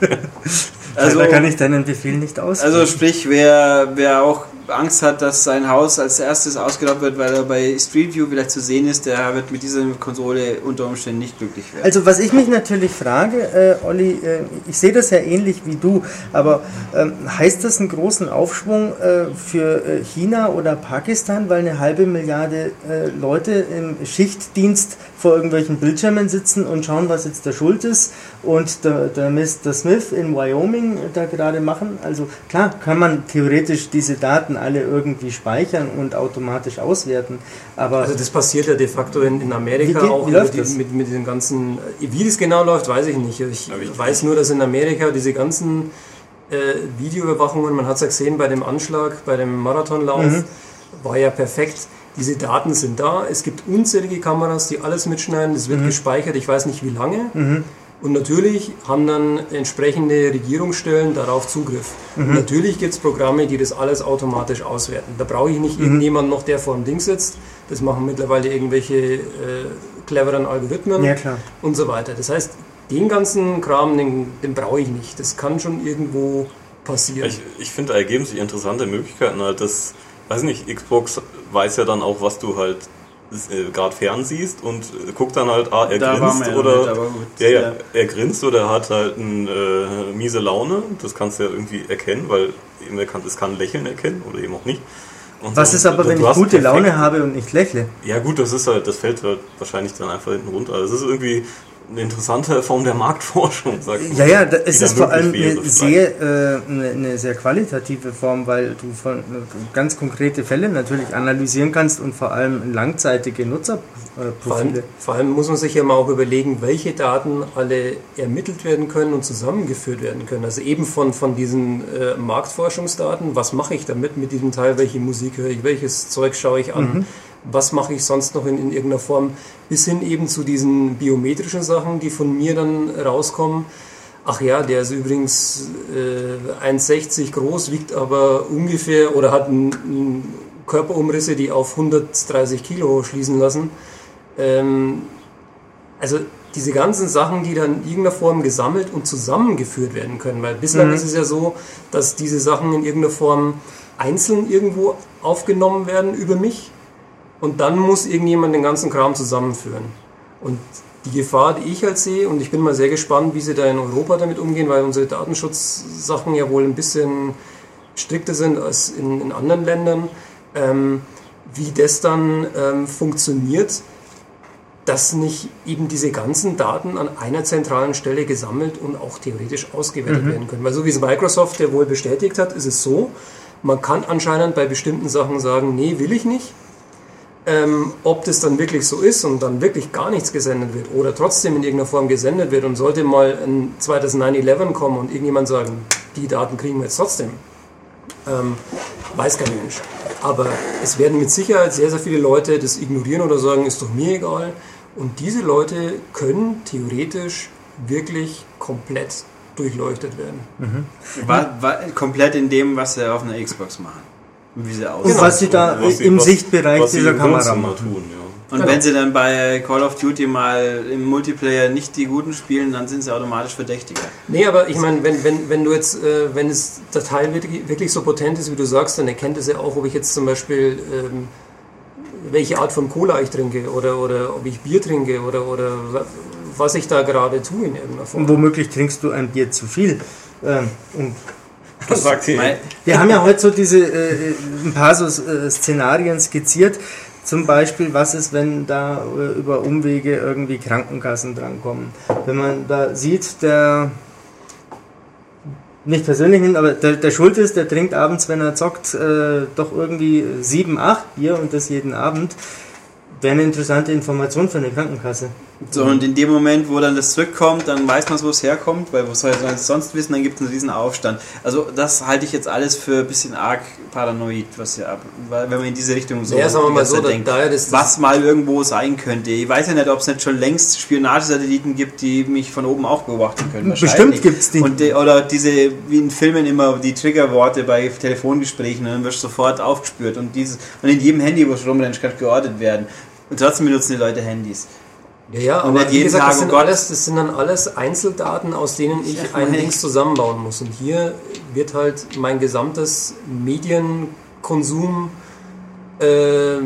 Also, da kann ich deinen Befehl nicht ausführen. Also sprich, wer, wer auch Angst hat, dass sein Haus als erstes ausgelaugt wird, weil er bei Street View vielleicht zu sehen ist, der wird mit dieser Konsole unter Umständen nicht glücklich werden. Also was ich mich natürlich frage, äh, Olli, äh, ich sehe das ja ähnlich wie du, aber ähm, heißt das einen großen Aufschwung äh, für äh, China oder Pakistan, weil eine halbe Milliarde äh, Leute im Schichtdienst vor irgendwelchen Bildschirmen sitzen und schauen, was jetzt der Schuld ist und der, der Mr. Smith in Wyoming da gerade machen? Also klar, kann man theoretisch diese Daten alle irgendwie speichern und automatisch auswerten. Aber also das passiert ja de facto in, in Amerika geht, auch mit, die, mit, mit, den ganzen. Wie das genau läuft, weiß ich nicht. Ich, ich weiß nur, dass in Amerika diese ganzen äh, Videoüberwachungen, man hat es ja gesehen bei dem Anschlag, bei dem Marathonlauf, mhm. war ja perfekt. Diese Daten sind da. Es gibt unzählige Kameras, die alles mitschneiden. Das wird mhm. gespeichert. Ich weiß nicht wie lange. Mhm. Und natürlich haben dann entsprechende Regierungsstellen darauf Zugriff. Mhm. natürlich gibt es Programme, die das alles automatisch auswerten. Da brauche ich nicht mhm. irgendjemand noch, der vor dem Ding sitzt. Das machen mittlerweile irgendwelche äh, cleveren Algorithmen ja, und so weiter. Das heißt, den ganzen Kram, den, den brauche ich nicht. Das kann schon irgendwo passieren. Ich, ich finde, da ergeben sich interessante Möglichkeiten. Halt das, weiß nicht, Xbox weiß ja dann auch, was du halt äh, gerade fernsiehst und äh, guckt dann halt, ah, er da grinst oder ja, ja, er grinst oder hat halt eine äh, miese Laune. Das kannst du ja irgendwie erkennen, weil eben er kann, es kann Lächeln erkennen oder eben auch nicht. Und Was so, ist aber, wenn ich gute Laune habe und nicht lächle? Ja gut, das ist halt, das fällt halt wahrscheinlich dann einfach hinten runter. Also es ist irgendwie eine interessante Form der Marktforschung, sag ich Ja, ja, es ist vor allem eine sehr, äh, eine, eine, sehr qualitative Form, weil du von, ganz konkrete Fälle natürlich analysieren kannst und vor allem langzeitige Nutzerprofile. Vor allem, vor allem muss man sich ja mal auch überlegen, welche Daten alle ermittelt werden können und zusammengeführt werden können. Also eben von, von diesen äh, Marktforschungsdaten, was mache ich damit mit diesem Teil, welche Musik höre ich, welches Zeug schaue ich an. Mhm was mache ich sonst noch in, in irgendeiner Form, bis hin eben zu diesen biometrischen Sachen, die von mir dann rauskommen. Ach ja, der ist übrigens äh, 1,60 groß, wiegt aber ungefähr oder hat ein, ein Körperumrisse, die auf 130 Kilo schließen lassen. Ähm, also diese ganzen Sachen, die dann in irgendeiner Form gesammelt und zusammengeführt werden können. Weil bislang mhm. ist es ja so, dass diese Sachen in irgendeiner Form einzeln irgendwo aufgenommen werden über mich und dann muss irgendjemand den ganzen Kram zusammenführen. Und die Gefahr, die ich halt sehe, und ich bin mal sehr gespannt, wie sie da in Europa damit umgehen, weil unsere Datenschutzsachen ja wohl ein bisschen strikter sind als in, in anderen Ländern, ähm, wie das dann ähm, funktioniert, dass nicht eben diese ganzen Daten an einer zentralen Stelle gesammelt und auch theoretisch ausgewertet mhm. werden können. Weil so wie es Microsoft ja wohl bestätigt hat, ist es so, man kann anscheinend bei bestimmten Sachen sagen, nee, will ich nicht. Ähm, ob das dann wirklich so ist und dann wirklich gar nichts gesendet wird oder trotzdem in irgendeiner Form gesendet wird und sollte mal ein zweites 9-11 kommen und irgendjemand sagen, die Daten kriegen wir jetzt trotzdem, ähm, weiß kein Mensch. Aber es werden mit Sicherheit sehr, sehr viele Leute das ignorieren oder sagen, ist doch mir egal. Und diese Leute können theoretisch wirklich komplett durchleuchtet werden. Mhm. War, war komplett in dem, was sie auf einer Xbox machen wie sie aussehen. Und was sie da was im was, Sichtbereich was dieser Kamera machen. Tun, ja. Und genau. wenn sie dann bei Call of Duty mal im Multiplayer nicht die Guten spielen, dann sind sie automatisch verdächtiger. Nee, aber ich meine, wenn, wenn, wenn du jetzt, äh, wenn es der Teil wirklich, wirklich so potent ist, wie du sagst, dann erkennt es ja auch, ob ich jetzt zum Beispiel ähm, welche Art von Cola ich trinke oder, oder ob ich Bier trinke oder, oder was ich da gerade tue in irgendeiner Form. Und womöglich trinkst du ein Bier zu viel. Ähm, und Was sagt sie? Wir haben ja heute so diese äh, ein paar so äh, Szenarien skizziert. Zum Beispiel, was ist, wenn da äh, über Umwege irgendwie Krankenkassen drankommen? Wenn man da sieht, der nicht persönlich hin, aber der, der Schultes, der trinkt abends, wenn er zockt, äh, doch irgendwie 7, 8 Bier und das jeden Abend. Wäre eine interessante Information für eine Krankenkasse. So, und in dem Moment, wo dann das zurückkommt, dann weiß man, wo es herkommt, weil wo soll es sonst wissen, dann gibt es einen riesen Aufstand. Also das halte ich jetzt alles für ein bisschen arg paranoid, was ja wenn man in diese Richtung so, ja, sagen wir mal so denkt, da, was mal irgendwo sein könnte. Ich weiß ja nicht, ob es nicht schon längst Spionagesatelliten gibt, die mich von oben auch beobachten können. Bestimmt gibt es die. Und. Oder diese, wie in Filmen immer, die Triggerworte bei Telefongesprächen, dann wirst du sofort aufgespürt und dieses, und in jedem Handy, wo es rumrennst, kann geortet werden. Und trotzdem benutzen die Leute Handys. Ja, ja, und aber wie gesagt, Tag, das, sind alles, das sind dann alles Einzeldaten, aus denen ich ja, ein Ding zusammenbauen muss. Und hier wird halt mein gesamtes Medienkonsum äh,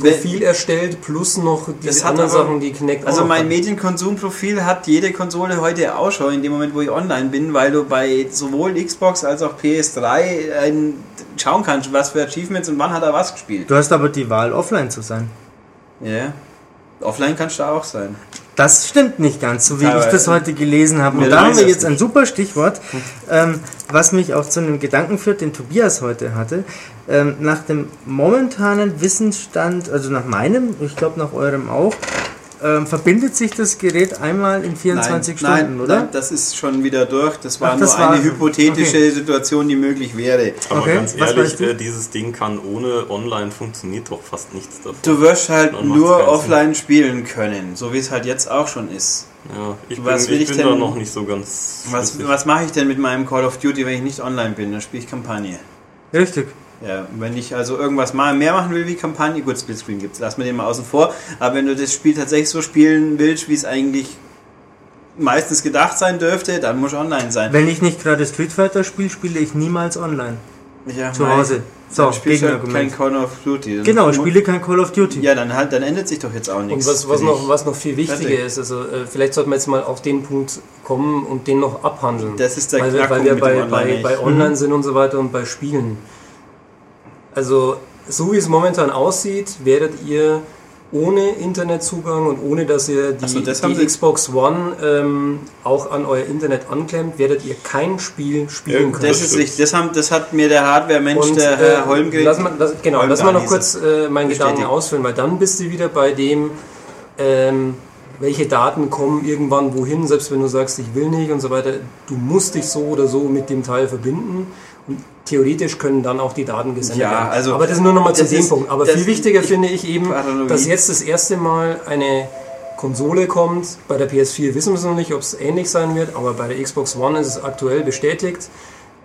Profil erstellt, plus noch diese anderen aber, Sachen, die Kinect Also mein Medienkonsumprofil hat jede Konsole heute auch schon, in dem Moment, wo ich online bin, weil du bei sowohl Xbox als auch PS3 ein, schauen kannst, was für Achievements und wann hat er was gespielt. Du hast aber die Wahl, offline zu sein. Ja. Offline kannst du auch sein. Das stimmt nicht ganz, so wie Aber ich das heute gelesen habe. Und da haben wir jetzt ein super Stichwort, ähm, was mich auch zu einem Gedanken führt, den Tobias heute hatte. Ähm, nach dem momentanen Wissensstand, also nach meinem, ich glaube nach eurem auch, ähm, verbindet sich das Gerät einmal in 24 nein, Stunden, nein, oder? Nein, das ist schon wieder durch. Das war Ach, das nur war eine hypothetische okay. Situation, die möglich wäre. Aber okay. ganz ehrlich, äh, dieses Ding kann ohne online funktioniert doch fast nichts davon. Du wirst halt nur offline spielen können, so wie es halt jetzt auch schon ist. Ja, ich was bin, ich bin denn, da noch nicht so ganz. Was, was mache ich denn mit meinem Call of Duty, wenn ich nicht online bin? Dann spiele ich Kampagne. Richtig. Ja, wenn ich also irgendwas mal mehr machen will wie Kampagne, gut, Splitscreen gibt es, lass mir den mal außen vor, aber wenn du das Spiel tatsächlich so spielen willst, wie es eigentlich meistens gedacht sein dürfte, dann muss online sein. Wenn ich nicht gerade Street Fighter spiele, spiele ich niemals online. Ja, zu Hause. So, spielst halt kein Call of Duty. Genau, ich spiele kein Call of Duty. Ja, dann halt, dann ändert sich doch jetzt auch nichts. Und was, was noch, was noch viel wichtiger Fertig. ist, also äh, vielleicht sollten wir jetzt mal auf den Punkt kommen und den noch abhandeln. Das ist der weil, wir, weil wir bei, bei, bei Online sind und so weiter und bei Spielen. Also, so wie es momentan aussieht, werdet ihr ohne Internetzugang und ohne dass ihr die, so, die Xbox One ähm, auch an euer Internet anklemmt, werdet ihr kein Spiel spielen können. Das ist richtig. Das, haben, das hat mir der Hardware-Mensch, der Herr äh. Lass mal, lass, genau, lass mal noch kurz äh, meinen Gedanken ausführen, weil dann bist du wieder bei dem, ähm, welche Daten kommen irgendwann wohin, selbst wenn du sagst, ich will nicht und so weiter. Du musst dich so oder so mit dem Teil verbinden. Theoretisch können dann auch die Daten gesendet ja, werden. Also Aber das ist nur nochmal zu dem Punkt. Aber viel wichtiger finde ich eben, dass jetzt das erste Mal eine Konsole kommt. Bei der PS4 wissen wir es noch nicht, ob es ähnlich sein wird, aber bei der Xbox One ist es aktuell bestätigt.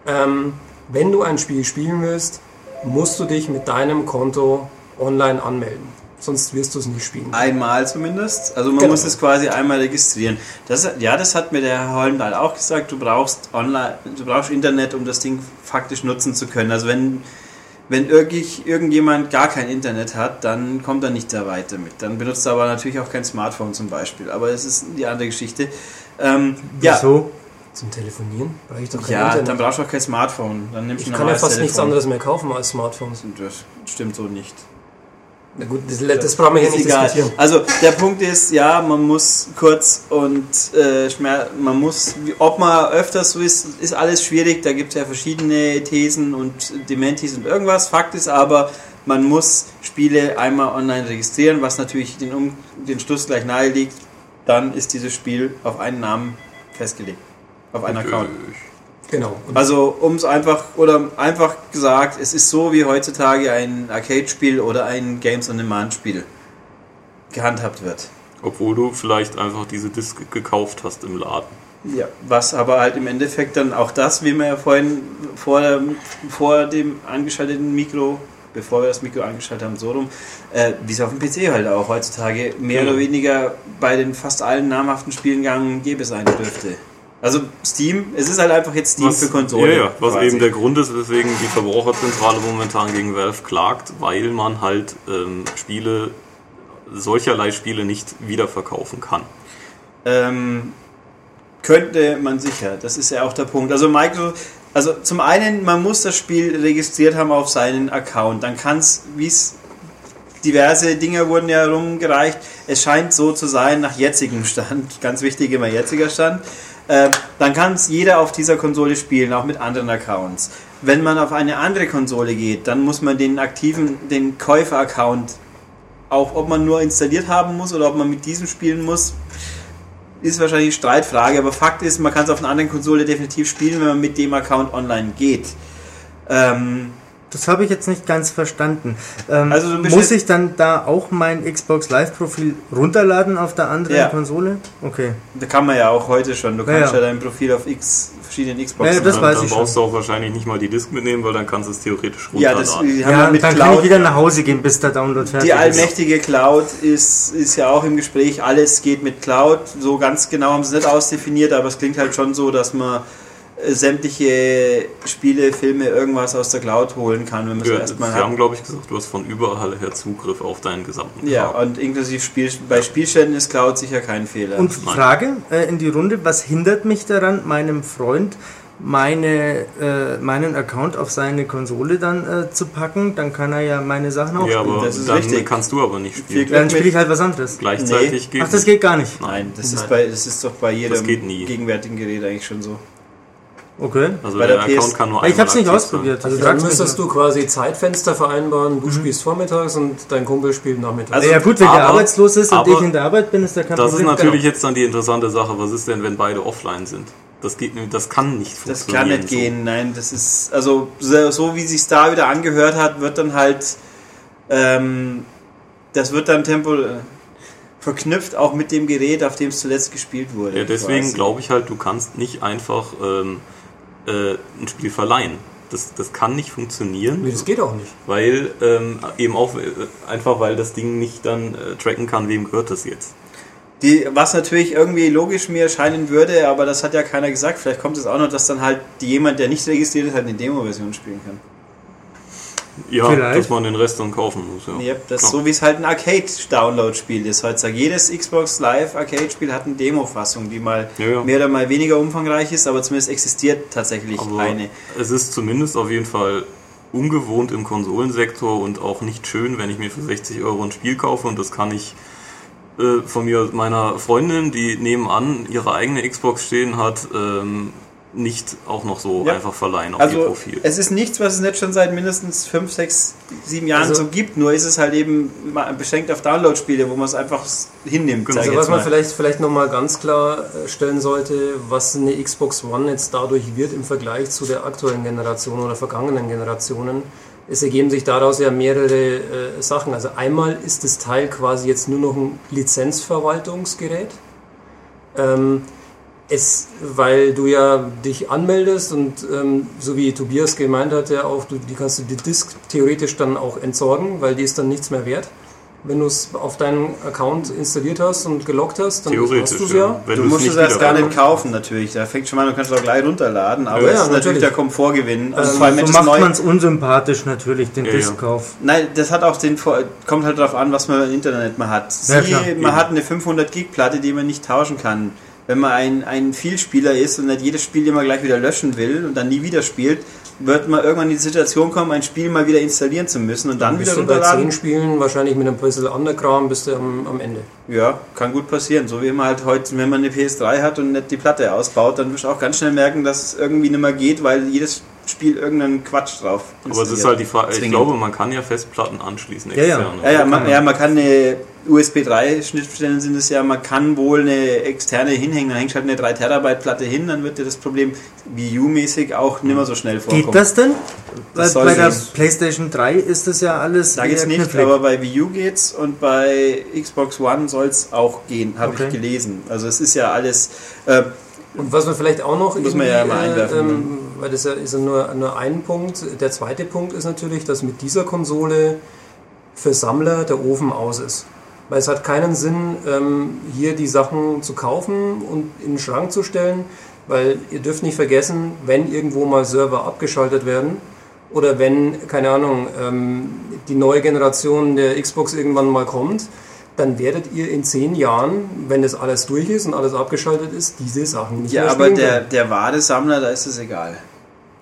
Ähm, wenn du ein Spiel spielen willst, musst du dich mit deinem Konto online anmelden sonst wirst du es nicht spielen. Einmal zumindest. Also man genau. muss es quasi einmal registrieren. Das, ja, das hat mir der Herr Holmdahl auch gesagt. Du brauchst online, du brauchst Internet, um das Ding faktisch nutzen zu können. Also wenn wenn wirklich irgendjemand gar kein Internet hat, dann kommt er nicht da weiter mit. Dann benutzt er aber natürlich auch kein Smartphone zum Beispiel. Aber das ist die andere Geschichte. Ähm, Wieso? Ja. Zum Telefonieren? Brauche ich doch kein Ja, Internet. dann brauchst du auch kein Smartphone. Dann nimmst ich kann ja fast Telefon. nichts anderes mehr kaufen als Smartphones. Das stimmt so nicht. Na gut, das, das brauchen wir hier nicht egal. diskutieren. Also der Punkt ist, ja, man muss kurz und äh, man muss, ob man öfters so ist, ist alles schwierig. Da gibt es ja verschiedene Thesen und Dementis und irgendwas. Fakt ist aber, man muss Spiele einmal online registrieren, was natürlich den, um, den Schluss gleich nahe liegt. Dann ist dieses Spiel auf einen Namen festgelegt. Auf einen Account. Genau. Und also um es einfach, oder einfach gesagt, es ist so wie heutzutage ein Arcade-Spiel oder ein Games-on-Demand-Spiel gehandhabt wird. Obwohl du vielleicht einfach diese Disc gekauft hast im Laden. Ja, was aber halt im Endeffekt dann auch das, wie wir ja vorhin vor, dem, vor dem angeschalteten Mikro, bevor wir das Mikro angeschaltet haben, so rum, äh, wie es auf dem PC halt auch heutzutage mehr genau. oder weniger bei den fast allen namhaften Spielen gang gäbe sein dürfte. Also Steam, es ist halt einfach jetzt Steam was, für Konsolen. Ja, ja, was quasi. eben der Grund ist, weswegen die Verbraucherzentrale momentan gegen Valve klagt, weil man halt ähm, Spiele, solcherlei Spiele nicht wiederverkaufen kann. Ähm, könnte man sicher, das ist ja auch der Punkt. Also Microsoft, Also zum einen, man muss das Spiel registriert haben auf seinen Account. Dann kann es, wie es diverse Dinge wurden ja rumgereicht. Es scheint so zu sein, nach jetzigem Stand, ganz wichtig immer jetziger Stand, äh, dann kann es jeder auf dieser Konsole spielen, auch mit anderen Accounts. Wenn man auf eine andere Konsole geht, dann muss man den aktiven, den Käufer-Account, auch ob man nur installiert haben muss oder ob man mit diesem spielen muss, ist wahrscheinlich Streitfrage, aber Fakt ist, man kann es auf einer anderen Konsole definitiv spielen, wenn man mit dem Account online geht. Ähm, das habe ich jetzt nicht ganz verstanden. Ähm, also muss ich dann da auch mein Xbox Live-Profil runterladen auf der anderen ja. Konsole? Okay. Da kann man ja auch heute schon. Du kannst ja, ja dein Profil auf X verschiedenen Xboxen. Ja, das weiß dann ich brauchst schon. du auch wahrscheinlich nicht mal die Disk mitnehmen, weil dann kannst du es theoretisch runterladen. Ja, das, ja, mit dann Cloud, kann ich wieder nach Hause gehen, bis der Download fertig ist. Die allmächtige Cloud ist, ist ja auch im Gespräch. Alles geht mit Cloud. So ganz genau haben sie es nicht ausdefiniert, aber es klingt halt schon so, dass man sämtliche Spiele, Filme, irgendwas aus der Cloud holen kann, wenn man ja, es erstmal hat. Sie haben, glaube ich, gesagt, du hast von überall her Zugriff auf deinen gesamten Ja, Cloud. und inklusive Spiel, bei Spielständen ist Cloud sicher kein Fehler. Und Frage äh, in die Runde, was hindert mich daran, meinem Freund meine, äh, meinen Account auf seine Konsole dann äh, zu packen, dann kann er ja meine Sachen auch ja, spielen. Aber das ist dann richtig. kannst du aber nicht spielen. Dann spiele ich halt was anderes. Gleichzeitig nee. geht Ach, das geht gar nicht. Nein, das, Nein. Ist, bei, das ist doch bei jedem gegenwärtigen Gerät eigentlich schon so. Okay. Also Bei der, der Account kann nur Ich habe es nicht ausprobiert. Also dann müsstest du quasi Zeitfenster vereinbaren. Du mhm. spielst vormittags und dein Kumpel spielt nachmittags. Also ja gut, wenn aber, der arbeitslos ist und ich in der Arbeit bin, ist der kein das Problem. Ist natürlich genau. jetzt dann die interessante Sache. Was ist denn, wenn beide offline sind? Das geht, das kann nicht funktionieren. Das kann nicht so. gehen. Nein, das ist also so wie sich da wieder angehört hat, wird dann halt ähm, das wird dann Tempo äh, verknüpft auch mit dem Gerät, auf dem es zuletzt gespielt wurde. Ja, deswegen glaube ich halt, du kannst nicht einfach ähm, äh, ein Spiel verleihen. Das, das kann nicht funktionieren. Nee, das geht auch nicht. Weil ähm, eben auch äh, einfach, weil das Ding nicht dann äh, tracken kann, wem gehört das jetzt. Die, was natürlich irgendwie logisch mir erscheinen würde, aber das hat ja keiner gesagt. Vielleicht kommt es auch noch, dass dann halt jemand, der nicht registriert ist, halt eine Demo-Version spielen kann. Ja, Vielleicht. dass man den Rest dann kaufen muss. Ja, yep, das ist so wie es halt ein Arcade-Download-Spiel ist heutzutage. Jedes Xbox Live Arcade-Spiel hat eine Demo-Fassung, die mal ja, ja. mehr oder mal weniger umfangreich ist, aber zumindest existiert tatsächlich aber eine. Es ist zumindest auf jeden Fall ungewohnt im Konsolensektor und auch nicht schön, wenn ich mir für 60 Euro ein Spiel kaufe und das kann ich äh, von mir meiner Freundin, die nebenan ihre eigene Xbox stehen hat, ähm, nicht auch noch so ja. einfach verleihen auf also, ihr Profil. Es ist nichts, was es nicht schon seit mindestens 5, 6, 7 Jahren also, so gibt, nur ist es halt eben beschränkt auf Download-Spiele, wo man es einfach hinnimmt. Genau. Also was man vielleicht, vielleicht nochmal ganz klar äh, stellen sollte, was eine Xbox One jetzt dadurch wird im Vergleich zu der aktuellen Generation oder vergangenen Generationen, es ergeben sich daraus ja mehrere äh, Sachen. Also einmal ist das Teil quasi jetzt nur noch ein Lizenzverwaltungsgerät. Ähm, es, weil du ja dich anmeldest und ähm, so wie Tobias gemeint hat, ja auch, du, die kannst du die Disk theoretisch dann auch entsorgen, weil die ist dann nichts mehr wert. Wenn du es auf deinen Account installiert hast und gelockt hast, dann hast du es ja. ja. du musst es erst gar nicht kaufen natürlich. Da fängt schon mal, du kannst es auch gleich runterladen, aber ja, es ist natürlich, natürlich der Komfortgewinn. Also ähm, so macht man es unsympathisch natürlich, den ja, Diskkauf. Nein, das hat auch den kommt halt darauf an, was man im Internet mal hat. Sie, man hat eine 500 Gig Platte, die man nicht tauschen kann wenn man ein, ein Vielspieler ist und nicht jedes Spiel immer gleich wieder löschen will und dann nie wieder spielt, wird man irgendwann in die Situation kommen, ein Spiel mal wieder installieren zu müssen und dann, dann wieder runterladen. Bei 10 Spielen wahrscheinlich mit einem bisschen Underground bist du am, am Ende. Ja, kann gut passieren. So wie man halt heute, wenn man eine PS3 hat und nicht die Platte ausbaut, dann wirst du auch ganz schnell merken, dass es irgendwie nicht mehr geht, weil jedes Spiel irgendeinen Quatsch drauf. Aber es ist halt die Frage, ich glaube, man kann ja Festplatten anschließen. Ja, ja. ja, ja, man, ja, man kann eine USB 3 Schnittstellen sind es ja, man kann wohl eine externe hinhängen, dann hängt halt eine 3 Terabyte Platte hin, dann wird dir das Problem Wii U-mäßig auch nicht mehr so schnell vorkommen. Geht das denn? Das bei der PlayStation 3 ist das ja alles. Da geht's nicht, knifflig. aber bei Wii U geht's und bei Xbox One soll es auch gehen, habe okay. ich gelesen. Also es ist ja alles. Äh, und was man vielleicht auch noch. Muss man ja mal einwerfen. Ähm, ne? Weil das ist ja nur, nur ein Punkt. Der zweite Punkt ist natürlich, dass mit dieser Konsole für Sammler der Ofen aus ist. Weil es hat keinen Sinn, ähm, hier die Sachen zu kaufen und in den Schrank zu stellen, weil ihr dürft nicht vergessen, wenn irgendwo mal Server abgeschaltet werden oder wenn, keine Ahnung, ähm, die neue Generation der Xbox irgendwann mal kommt, dann werdet ihr in zehn Jahren, wenn das alles durch ist und alles abgeschaltet ist, diese Sachen nicht ja, mehr Ja, aber der, der wahre Sammler, da ist es egal.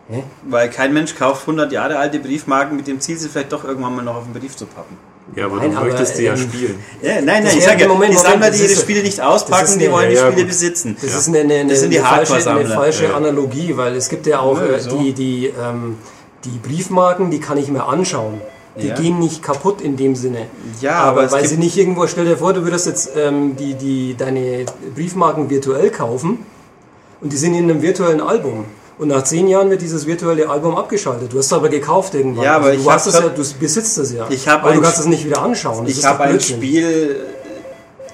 Hä? Weil kein Mensch kauft 100 Jahre alte Briefmarken mit dem Ziel, sie vielleicht doch irgendwann mal noch auf den Brief zu pappen. Ja, aber nein, du aber, möchtest sie ja ähm, spielen. Ja, nein, nein, ich sage ja, Moment, die Sammler, die ihre Spiele nicht auspacken, die wollen die ja, Spiele besitzen. Das ist eine, eine, das sind die eine falsche, eine falsche Analogie, weil es gibt ja auch äh, so. die, die, ähm, die Briefmarken, die kann ich mir anschauen. Die ja. gehen nicht kaputt in dem Sinne. Ja, aber, aber weil sie nicht irgendwo, stell dir vor, du würdest jetzt ähm, die, die, deine Briefmarken virtuell kaufen und die sind in einem virtuellen Album. Und nach zehn Jahren wird dieses virtuelle Album abgeschaltet. Du hast es aber gekauft irgendwann. Ja, aber also du, hast es ja, du besitzt es ja. Ich aber du kannst es nicht wieder anschauen. Das ich habe ein Spiel.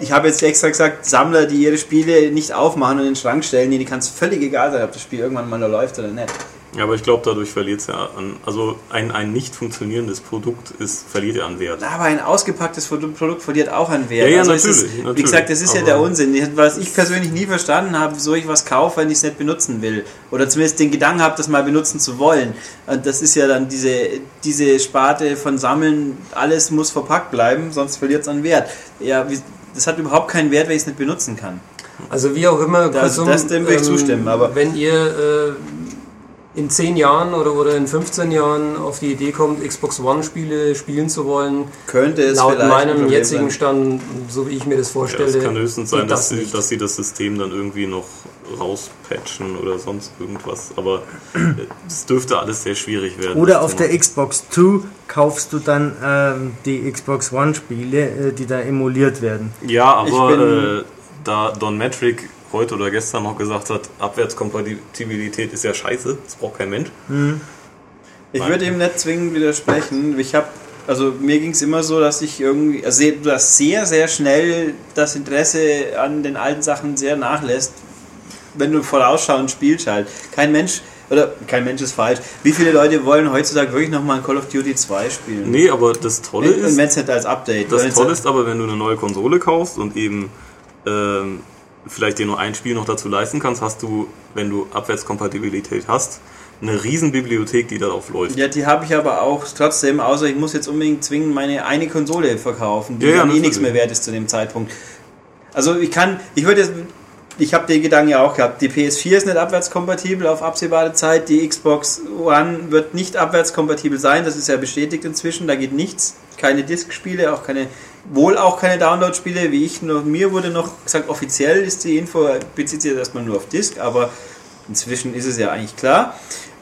Ich habe jetzt extra gesagt, Sammler, die ihre Spiele nicht aufmachen und in den Schrank stellen, denen kann es völlig egal sein, ob das Spiel irgendwann mal läuft oder nicht. Ja, aber ich glaube, dadurch verliert es ja an. Also ein, ein nicht funktionierendes Produkt ist, verliert ja an Wert. Aber ein ausgepacktes Produkt verliert auch an Wert. Ja, ja also natürlich, ist, natürlich, Wie gesagt, das ist ja der Unsinn. Was ich persönlich nie verstanden habe, wieso ich was kaufe, wenn ich es nicht benutzen will. Oder zumindest den Gedanken habe, das mal benutzen zu wollen. Und das ist ja dann diese, diese Sparte von Sammeln, alles muss verpackt bleiben, sonst verliert es an Wert. Ja, das hat überhaupt keinen Wert, wenn ich es nicht benutzen kann. Also wie auch immer, das, Konsum, das dem will ich ähm, zustimmen. Aber wenn ihr äh, in 10 Jahren oder, oder in 15 Jahren auf die Idee kommt, Xbox One-Spiele spielen zu wollen, könnte es laut meinem jetzigen Stand, so wie ich mir das vorstelle. Ja, es kann höchstens sein, dass, das sie, dass sie das System dann irgendwie noch rauspatchen oder sonst irgendwas. Aber es dürfte alles sehr schwierig werden. Oder auf der Xbox 2 kaufst du dann ähm, die Xbox One-Spiele, äh, die da emuliert werden. Ja, aber äh, da Don Metric heute oder gestern noch gesagt hat, Abwärtskompatibilität ist ja scheiße, das braucht kein Mensch. Mhm. Ich würde ihm nicht zwingend widersprechen. Ich habe, also mir ging es immer so, dass ich irgendwie, also dass sehr, sehr schnell das Interesse an den alten Sachen sehr nachlässt, wenn du vorausschauend spielst halt. Kein Mensch, oder kein Mensch ist falsch. Wie viele Leute wollen heutzutage wirklich nochmal ein Call of Duty 2 spielen? Nee, aber das Tolle ist. Und wenn es nicht als Update. Das Tolle ist aber, wenn du eine neue Konsole kaufst und eben ähm, vielleicht dir nur ein Spiel noch dazu leisten kannst, hast du, wenn du Abwärtskompatibilität hast, eine riesen Bibliothek, die darauf läuft. Ja, die habe ich aber auch trotzdem, außer ich muss jetzt unbedingt zwingen meine eine Konsole verkaufen, die ja, ja, dann eh nichts mehr wert ist zu dem Zeitpunkt. Also ich kann, ich würde jetzt, ich habe den Gedanken ja auch gehabt, die PS4 ist nicht abwärtskompatibel auf absehbare Zeit, die Xbox One wird nicht abwärtskompatibel sein, das ist ja bestätigt inzwischen, da geht nichts, keine Disk-Spiele, auch keine wohl auch keine Download-Spiele, wie ich noch, mir wurde noch gesagt, offiziell ist die Info, bezieht sich erstmal nur auf Disk, aber inzwischen ist es ja eigentlich klar.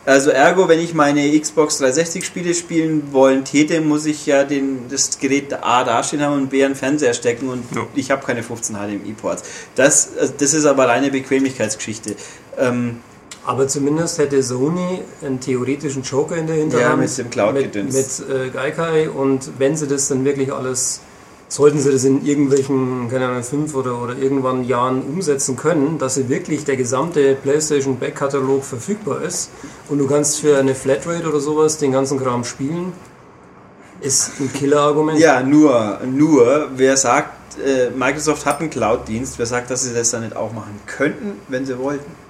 Also ergo, wenn ich meine Xbox 360 Spiele spielen wollen täte, muss ich ja den, das Gerät A dastehen haben und B einen Fernseher stecken und ja. ich habe keine 15 HDMI-Ports. Das, also das ist aber reine Bequemlichkeitsgeschichte. Ähm, aber zumindest hätte Sony einen theoretischen Joker in der Hinterhand. Ja, mit dem cloud Mit, mit äh, Gaikai und wenn sie das dann wirklich alles sollten sie das in irgendwelchen, keine Ahnung, fünf oder, oder irgendwann Jahren umsetzen können, dass sie wirklich der gesamte PlayStation Backkatalog verfügbar ist und du kannst für eine Flatrate oder sowas den ganzen Kram spielen, ist ein Killer-Argument. Ja, nur, nur, wer sagt, äh, Microsoft hat einen Cloud-Dienst, wer sagt, dass sie das dann nicht auch machen könnten, wenn sie wollten?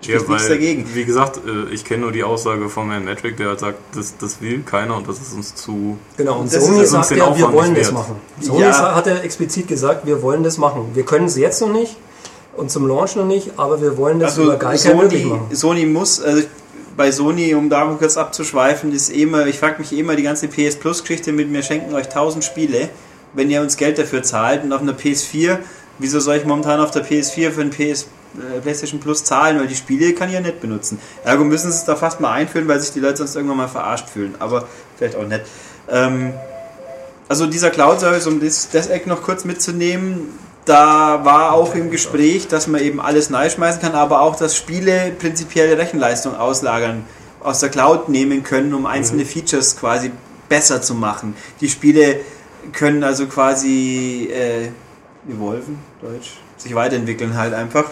Spricht ja, nichts dagegen. Wie gesagt, äh, ich kenne nur die Aussage von Herrn Metric, der halt sagt, das, das will keiner und das ist uns zu. Genau, und Sony sagt ja, wir wollen das machen. Sony ja. hat ja explizit gesagt, wir wollen das machen. Wir können es jetzt noch nicht und zum Launch noch nicht, aber wir wollen das also über Geiger Sony, machen. Sony muss, also bei Sony, um da kurz abzuschweifen, ist eh immer, ich frage mich eh immer die ganze PS Plus Geschichte mit, wir schenken euch 1000 Spiele, wenn ihr uns Geld dafür zahlt und auf einer PS4, wieso soll ich momentan auf der PS4 für ein PS äh, PlayStation Plus zahlen, weil die Spiele kann ich ja nicht benutzen. Ergo müssen sie es da fast mal einführen, weil sich die Leute sonst irgendwann mal verarscht fühlen. Aber vielleicht auch nicht. Ähm, also dieser Cloud-Service, um das, das Eck noch kurz mitzunehmen, da war auch im Gespräch, dass man eben alles neu schmeißen kann, aber auch, dass Spiele prinzipielle Rechenleistung auslagern, aus der Cloud nehmen können, um einzelne mhm. Features quasi besser zu machen. Die Spiele können also quasi äh, evolven, Deutsch, sich weiterentwickeln halt einfach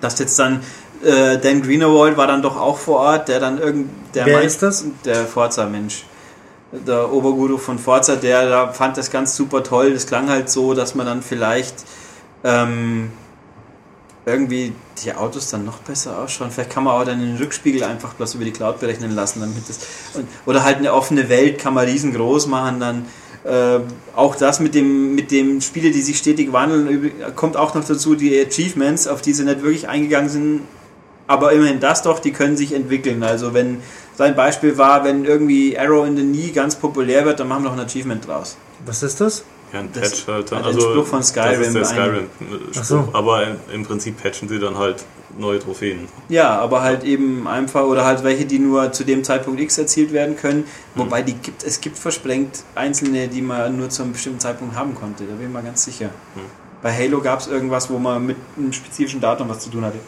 dass jetzt dann äh, Dan Greenewald war dann doch auch vor Ort, der dann irgend der Wer ist das? Der Forza-Mensch. Der Oberguru von Forza, der da fand das ganz super toll. Das klang halt so, dass man dann vielleicht ähm, irgendwie die Autos dann noch besser ausschauen. Vielleicht kann man auch dann den Rückspiegel einfach bloß über die Cloud berechnen lassen, damit das und, oder halt eine offene Welt kann man riesengroß machen, dann äh, auch das mit dem, mit dem Spiele, die sich stetig wandeln, kommt auch noch dazu, die Achievements, auf die sie nicht wirklich eingegangen sind, Aber immerhin das doch, die können sich entwickeln. Also wenn sein Beispiel war, wenn irgendwie Arrow in the Knee ganz populär wird, dann machen wir noch ein Achievement draus. Was ist das? Ja, ein Patch halt. Also, also Spruch von Skyrim. Das ist der Skyrim so. Aber im Prinzip patchen sie dann halt neue Trophäen. Ja, aber halt eben einfach, oder halt welche, die nur zu dem Zeitpunkt X erzielt werden können. Wobei die gibt, es gibt versprengt einzelne, die man nur zu einem bestimmten Zeitpunkt haben konnte. Da bin ich mal ganz sicher. Hm. Bei Halo gab es irgendwas, wo man mit einem spezifischen Datum was zu tun hatte.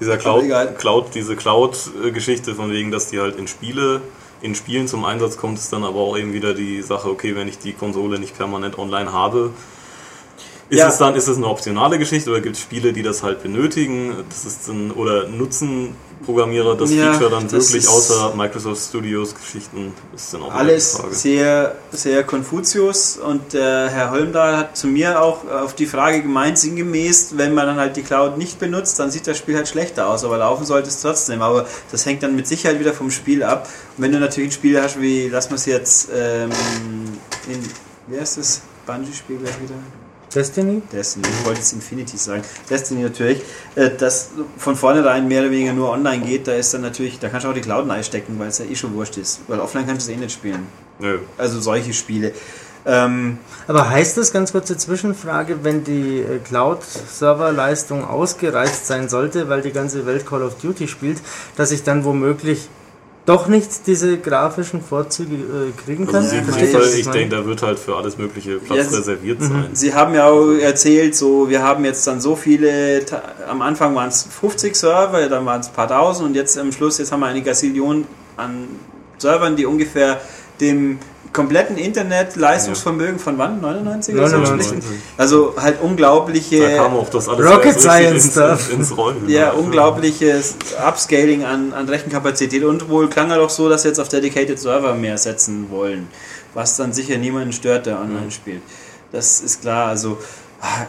Dieser Cloud, Cloud diese Cloud-Geschichte von wegen, dass die halt in Spiele in Spielen zum Einsatz kommt, ist dann aber auch eben wieder die Sache, okay, wenn ich die Konsole nicht permanent online habe, ist ja. es dann, ist es eine optionale Geschichte oder gibt es Spiele, die das halt benötigen? Das ist dann, oder nutzen Programmierer das ja, Feature dann wirklich außer Microsoft Studios Geschichten? Ist dann auch alles sehr, sehr Konfuzius und der Herr Holmdahl hat zu mir auch auf die Frage gemeint, sinngemäß, wenn man dann halt die Cloud nicht benutzt, dann sieht das Spiel halt schlechter aus, aber laufen sollte es trotzdem. Aber das hängt dann mit Sicherheit wieder vom Spiel ab. Und wenn du natürlich ein Spiel hast wie, lass mal es jetzt ähm, in, wie heißt das? Bungee-Spiel gleich wieder? Destiny? Destiny, ich wollte jetzt Infinity sagen. Destiny natürlich, äh, das von vornherein mehr oder weniger nur online geht, da ist dann natürlich, da kannst du auch die Cloud einstecken, weil es ja eh schon wurscht ist. Weil offline kannst du es eh nicht spielen. Nö. Also solche Spiele. Ähm, Aber heißt das, ganz kurze Zwischenfrage, wenn die äh, Cloud-Serverleistung ausgereizt sein sollte, weil die ganze Welt Call of Duty spielt, dass ich dann womöglich doch nicht diese grafischen Vorzüge äh, kriegen kann. Also Fall, ich denke, da wird halt für alles mögliche Platz ja, reserviert mhm. sein. Sie haben ja auch erzählt, so wir haben jetzt dann so viele, am Anfang waren es 50 Server, dann waren es ein paar tausend und jetzt am Schluss, jetzt haben wir eine Gazillion an Servern, die ungefähr dem kompletten Internet-Leistungsvermögen von wann? 99 oder 99. so? Also halt unglaubliche. Da kam auch das alles Rocket Science Stuff. Ins, ins Rollen. Ja, unglaubliches Upscaling an, an Rechenkapazität und wohl klang er doch so, dass sie jetzt auf Dedicated Server mehr setzen wollen. Was dann sicher niemanden stört, der online mhm. spielt. Das ist klar. Also ah,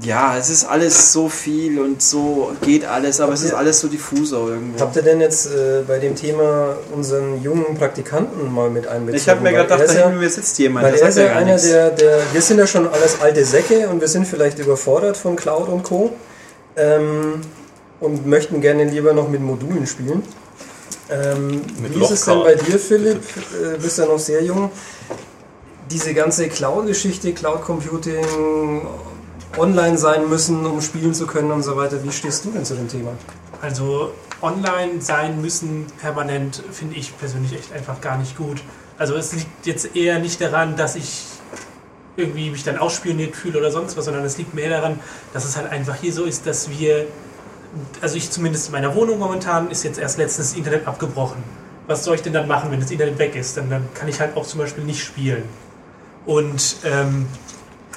ja, es ist alles so viel und so geht alles, aber habt es ist alles so diffuser irgendwo. Habt ihr denn jetzt äh, bei dem Thema unseren jungen Praktikanten mal mit einbezogen? Ich habe mir gedacht, da hinten mir sitzt jemand. Weil er ist ja einer der, der, wir sind ja schon alles alte Säcke und wir sind vielleicht überfordert von Cloud und Co. Ähm, und möchten gerne lieber noch mit Modulen spielen. Ähm, wie ist es denn bei dir, Philipp? Äh, bist ja noch sehr jung. Diese ganze Cloud-Geschichte, Cloud Computing, online sein müssen, um spielen zu können und so weiter. Wie stehst du denn zu dem Thema? Also online sein müssen permanent finde ich persönlich echt einfach gar nicht gut. Also es liegt jetzt eher nicht daran, dass ich irgendwie mich dann ausspioniert fühle oder sonst was, sondern es liegt mehr daran, dass es halt einfach hier so ist, dass wir, also ich zumindest in meiner Wohnung momentan, ist jetzt erst letztens das Internet abgebrochen. Was soll ich denn dann machen, wenn das Internet weg ist? Dann, dann kann ich halt auch zum Beispiel nicht spielen. Und ähm,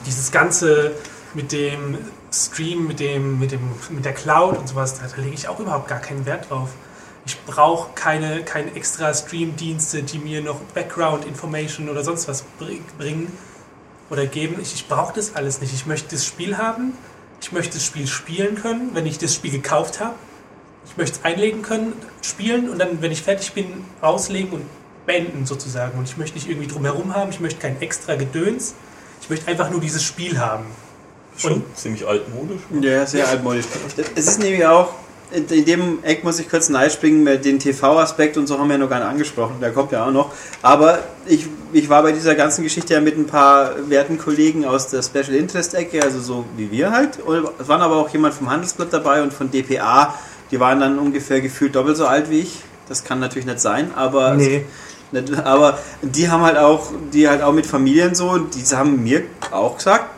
dieses ganze mit dem Stream, mit, dem, mit, dem, mit der Cloud und sowas, da, da lege ich auch überhaupt gar keinen Wert drauf. Ich brauche keine, keine extra Stream-Dienste, die mir noch Background-Information oder sonst was bringen oder geben. Ich, ich brauche das alles nicht. Ich möchte das Spiel haben. Ich möchte das Spiel spielen können, wenn ich das Spiel gekauft habe. Ich möchte es einlegen können, spielen und dann, wenn ich fertig bin, auslegen und beenden sozusagen. Und ich möchte nicht irgendwie drumherum haben. Ich möchte kein extra Gedöns. Ich möchte einfach nur dieses Spiel haben. Schon und ziemlich altmodisch. Ja, sehr altmodisch. Es ist nämlich auch, in dem Eck muss ich kurz springen, den TV-Aspekt und so haben wir ja noch gar nicht angesprochen, der kommt ja auch noch. Aber ich, ich war bei dieser ganzen Geschichte ja mit ein paar werten Kollegen aus der Special Interest-Ecke, also so wie wir halt. es waren aber auch jemand vom Handelsblatt dabei und von DPA, die waren dann ungefähr gefühlt doppelt so alt wie ich. Das kann natürlich nicht sein, aber. Nee. Aber die haben halt auch, die halt auch mit Familien so, die haben mir auch gesagt,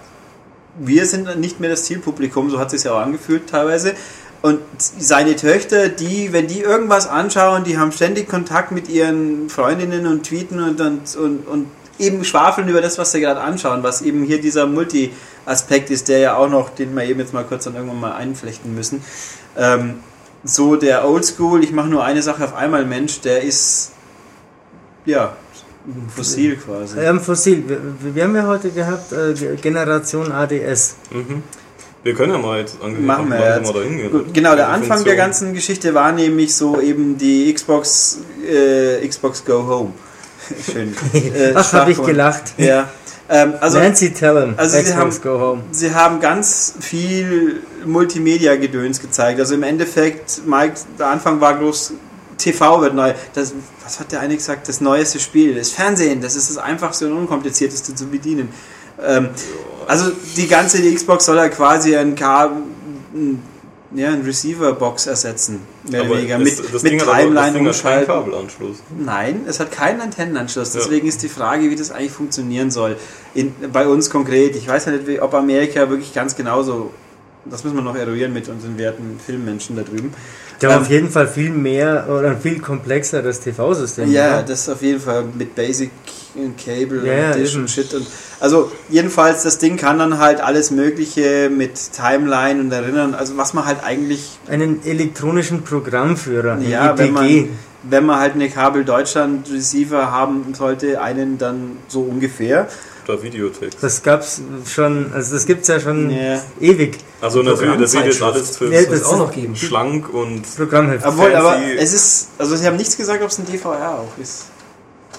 wir sind nicht mehr das Zielpublikum, so hat es sich ja auch angefühlt teilweise. Und seine Töchter, die, wenn die irgendwas anschauen, die haben ständig Kontakt mit ihren Freundinnen und tweeten und, und, und, und eben schwafeln über das, was sie gerade anschauen, was eben hier dieser Multi-Aspekt ist, der ja auch noch, den wir eben jetzt mal kurz dann irgendwann mal einflechten müssen. Ähm, so der Oldschool, ich mache nur eine Sache auf einmal Mensch, der ist ja Fossil quasi. Ein Fossil. Wir, wir haben ja heute gehabt äh, Generation ADS. Mhm. Wir können ja mal jetzt Machen wir jetzt. Mal hingehen. Gut, genau, der Anfang Funktion. der ganzen Geschichte war nämlich so eben die Xbox, äh, Xbox Go Home. Schön. Äh, Ach, habe ich gelacht. Ja. Ähm, also, Nancy Tellen, also sie haben, Go Home. sie haben ganz viel Multimedia-Gedöns gezeigt. Also im Endeffekt, Mike, der Anfang war groß, TV wird neu. Das, was hat der eine gesagt? Das neueste Spiel, das Fernsehen, das ist das einfachste und unkomplizierteste zu bedienen. Ähm, also die ganze die Xbox soll ja quasi ein, K ja, ein Receiver-Box ersetzen, mehr oder weniger. Mit, das mit Ding Timeline das Ding hat Kabelanschluss. Nein, es hat keinen Antennenanschluss. Deswegen ja. ist die Frage, wie das eigentlich funktionieren soll. In, bei uns konkret. Ich weiß ja nicht, ob Amerika wirklich ganz genauso. Das müssen wir noch eruieren mit unseren werten Filmmenschen da drüben. Ja, ähm, auf jeden Fall viel mehr oder viel komplexer das TV-System. Ja, oder? das auf jeden Fall mit Basic Cable ja, und Dish und Shit. Und, also jedenfalls, das Ding kann dann halt alles Mögliche mit Timeline und Erinnern, also was man halt eigentlich... Einen elektronischen Programmführer, ja, wenn man, wenn man halt eine Kabel Deutschland Receiver haben sollte, einen dann so ungefähr oder Videotext. Das gab's schon, also das gibt's ja schon yeah. ewig. Also natürlich, das wird alles für ja, das auch noch geben. schlank und Programmheft. Obwohl, aber es ist, also sie haben nichts gesagt, ob es ein DVR auch ist.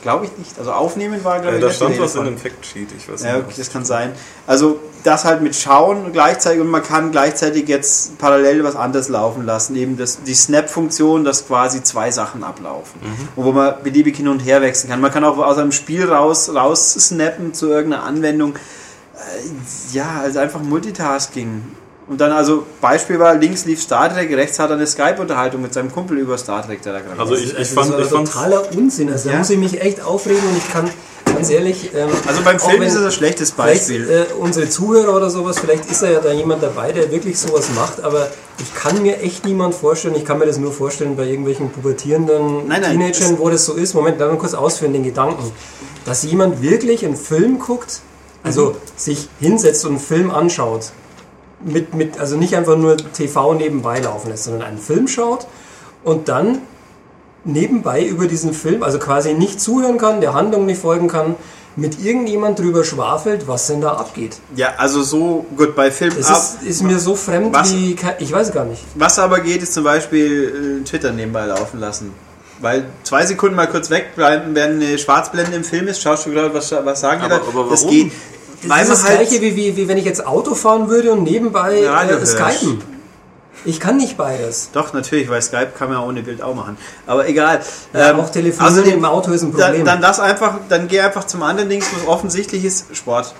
Glaube ich nicht. Also aufnehmen war, glaube ja, ich, Da stand was in dem Factsheet, ich weiß nicht. Ja, das kann sein. Also das halt mit Schauen gleichzeitig und man kann gleichzeitig jetzt parallel was anderes laufen lassen. Eben das, die Snap-Funktion, dass quasi zwei Sachen ablaufen. Mhm. wo man beliebig hin und her wechseln kann. Man kann auch aus einem Spiel raus, raus snappen zu irgendeiner Anwendung. Äh, ja, also einfach Multitasking. Und dann also, Beispiel war, links lief Star Trek, rechts hat er eine Skype-Unterhaltung mit seinem Kumpel über Star Trek, der da gerade Also ich, ich also fand, das ist totaler Unsinn. Also ja. da muss ich mich echt aufregen und ich kann ganz ehrlich. Ähm, also beim Film ist es ein schlechtes Beispiel. Äh, unsere Zuhörer oder sowas, vielleicht ist da ja da jemand dabei, der wirklich sowas macht, aber ich kann mir echt niemand vorstellen, ich kann mir das nur vorstellen bei irgendwelchen pubertierenden nein, nein, Teenagern, wo das so ist. Moment, dann kurz ausführen den Gedanken. Dass jemand wirklich einen Film guckt, also mhm. sich hinsetzt und einen Film anschaut mit, mit, also nicht einfach nur TV nebenbei laufen lässt, sondern einen Film schaut und dann nebenbei über diesen Film, also quasi nicht zuhören kann, der Handlung nicht folgen kann, mit irgendjemand drüber schwafelt, was denn da abgeht. Ja, also so, gut, bei Film das ist, ist mir so fremd was, wie, ich weiß gar nicht. Was aber geht, ist zum Beispiel äh, Twitter nebenbei laufen lassen. Weil zwei Sekunden mal kurz wegbleiben, wenn eine Schwarzblende im Film ist, schaust du gerade, was, was sagen die da? Aber warum? Das geht, das ist das halt gleiche, wie, wie, wie wenn ich jetzt Auto fahren würde und nebenbei äh, skypen. Ich kann nicht beides. Doch, natürlich, weil Skype kann man ja ohne Bild auch machen. Aber egal. Ja, ähm, auch Telefon also im Auto ist ein Problem. Dann, dann das einfach, dann geh einfach zum anderen Ding, was offensichtlich ist, Sport.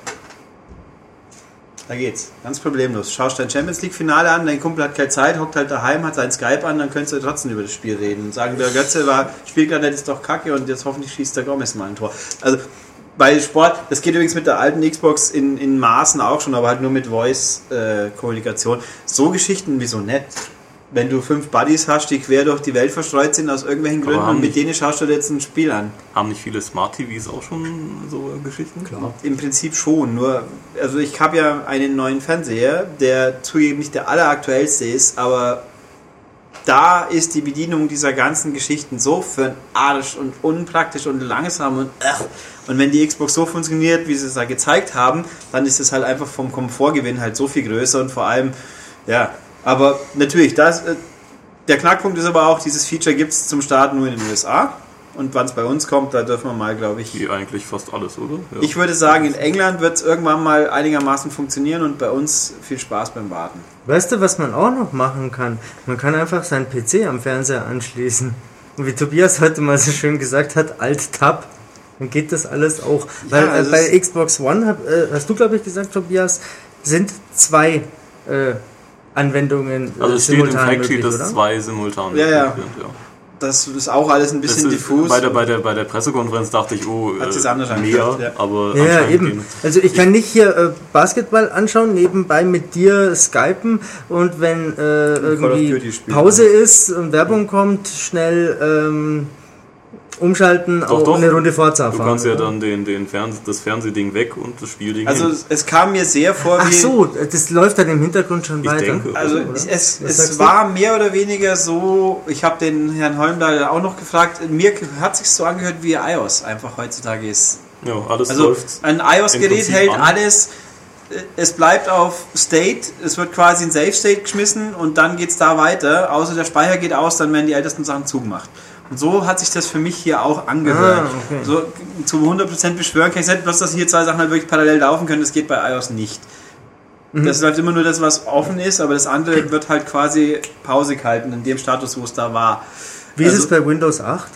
Da geht's. Ganz problemlos. Schaust dein Champions League Finale an, dein Kumpel hat keine Zeit, hockt halt daheim, hat sein Skype an, dann könntest du trotzdem über das Spiel reden. Und sagen, der Götze war, spielt gerade ist doch kacke und jetzt hoffentlich schießt der Gomez mal ein Tor. Also bei Sport, das geht übrigens mit der alten Xbox in, in Maßen auch schon, aber halt nur mit Voice-Kommunikation. Äh, so Geschichten wie so nett. Wenn du fünf Buddies hast, die quer durch die Welt verstreut sind aus irgendwelchen Gründen und mit denen schaust du dir jetzt ein Spiel an. Haben nicht viele Smart TVs auch schon so Geschichten? Klar. Im Prinzip schon, nur, also ich habe ja einen neuen Fernseher, der zugegeben nicht der alleraktuellste ist, aber da ist die Bedienung dieser ganzen Geschichten so für ein Arsch und unpraktisch und langsam und ach. Und wenn die Xbox so funktioniert, wie sie es da gezeigt haben, dann ist es halt einfach vom Komfortgewinn halt so viel größer und vor allem, ja, aber natürlich, das, äh, der Knackpunkt ist aber auch, dieses Feature gibt es zum Start nur in den USA. Und wann es bei uns kommt, da dürfen wir mal, glaube ich. Wie eigentlich fast alles, oder? Ja. Ich würde sagen, in England wird es irgendwann mal einigermaßen funktionieren und bei uns viel Spaß beim Warten. Weißt du, was man auch noch machen kann? Man kann einfach seinen PC am Fernseher anschließen. Und wie Tobias heute mal so schön gesagt hat, Alt-Tab. Dann geht das alles auch. Weil ja, also bei Xbox One, hab, äh, hast du glaube ich gesagt, Tobias, sind zwei äh, Anwendungen äh, also simultan steht im Factsheet, dass zwei simultan ja, ja. Sind, ja das ist auch alles ein bisschen diffus. Bei der, bei, der, bei der Pressekonferenz dachte ich, oh, Hat äh, anders mehr, ja. aber ja, eben. Also ich kann nicht hier äh, Basketball anschauen, nebenbei mit dir skypen und wenn äh, irgendwie Pause ist und Werbung kommt, schnell ähm, umschalten, doch, auch doch. eine Runde Forza fahren. Du kannst ja dann den, den Fernseh, das Fernsehding weg und das Spielding Also hin. es kam mir sehr vor wie... Ach so, das läuft dann im Hintergrund schon ich weiter. Denke, also oder? es, es war du? mehr oder weniger so, ich habe den Herrn Holmdahl auch noch gefragt, mir hat sich so angehört wie iOS einfach heutzutage ist. Ja, alles also läuft. Ein iOS-Gerät hält an. alles es bleibt auf State, es wird quasi in Safe State geschmissen und dann geht es da weiter. Außer der Speicher geht aus, dann werden die ältesten Sachen zugemacht. Und so hat sich das für mich hier auch angehört. Ah, okay. So zu 100% beschwören kann ich nicht, bloß dass hier zwei Sachen halt wirklich parallel laufen können, das geht bei iOS nicht. Mhm. Das läuft immer nur das, was offen ist, aber das andere wird halt quasi Pause gehalten in dem Status, wo es da war. Wie also, ist es bei Windows 8?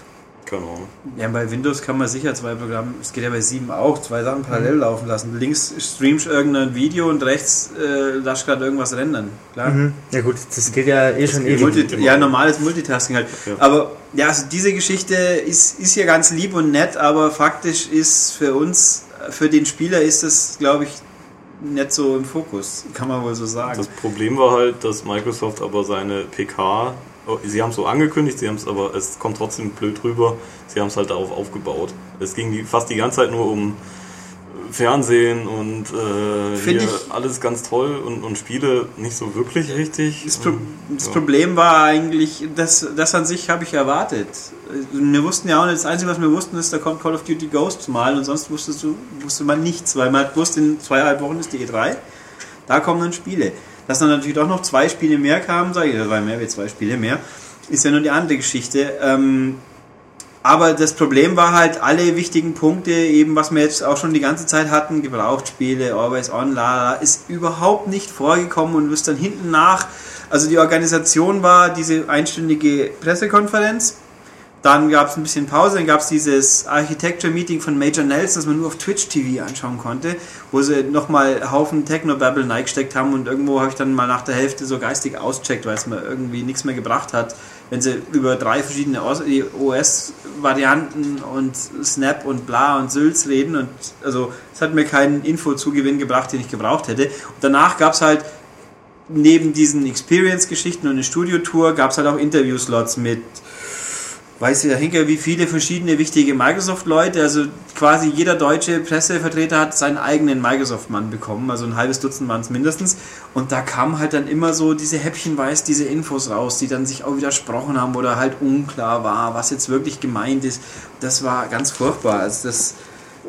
Ahnung. Ja, bei Windows kann man sicher zwei Programme, es geht ja bei 7 auch, zwei Sachen parallel mhm. laufen lassen. Links streamst irgendein Video und rechts äh, lässt gerade irgendwas rendern. Klar. Mhm. Ja gut, das geht ja eh schon ewig. Multi ja, normales Multitasking halt. Ja. Aber ja, also diese Geschichte ist, ist ja ganz lieb und nett, aber faktisch ist für uns, für den Spieler ist das, glaube ich, nicht so im Fokus, kann man wohl so sagen. Das Problem war halt, dass Microsoft aber seine PK sie haben es so angekündigt, sie haben es aber, es kommt trotzdem blöd rüber, sie haben es halt darauf aufgebaut. Es ging die, fast die ganze Zeit nur um Fernsehen und äh, hier alles ganz toll und, und Spiele nicht so wirklich richtig. Das, Pro das ja. Problem war eigentlich, dass das an sich habe ich erwartet. Wir wussten ja auch nicht, das Einzige, was wir wussten, ist, da kommt Call of Duty Ghosts mal und sonst wusstest du, wusste man nichts, weil man wusste, in zweieinhalb Wochen ist die E3, da kommen dann Spiele. Dass dann natürlich doch noch zwei Spiele mehr kamen, sage ich, das mehr wie zwei Spiele mehr, ist ja nur die andere Geschichte. Ähm, aber das Problem war halt, alle wichtigen Punkte, eben was wir jetzt auch schon die ganze Zeit hatten, Gebrauchtspiele, Always On, la, ist überhaupt nicht vorgekommen und wirst dann hinten nach. Also die Organisation war diese einstündige Pressekonferenz dann gab es ein bisschen Pause, dann gab es dieses Architecture-Meeting von Major Nelson, das man nur auf Twitch TV anschauen konnte, wo sie nochmal Haufen Techno-Babble neigesteckt haben und irgendwo habe ich dann mal nach der Hälfte so geistig auscheckt, weil es mir irgendwie nichts mehr gebracht hat, wenn sie über drei verschiedene OS-Varianten und Snap und bla und Sülz reden und also es hat mir keinen Info-Zugewinn gebracht, den ich gebraucht hätte. Und danach gab es halt neben diesen Experience-Geschichten und eine Studio-Tour gab es halt auch Interview-Slots mit weiß der Henker, wie viele verschiedene wichtige Microsoft-Leute, also quasi jeder deutsche Pressevertreter hat seinen eigenen Microsoft-Mann bekommen, also ein halbes Dutzend waren es mindestens. Und da kamen halt dann immer so diese häppchenweise diese Infos raus, die dann sich auch widersprochen haben oder halt unklar war, was jetzt wirklich gemeint ist. Das war ganz furchtbar. Also das,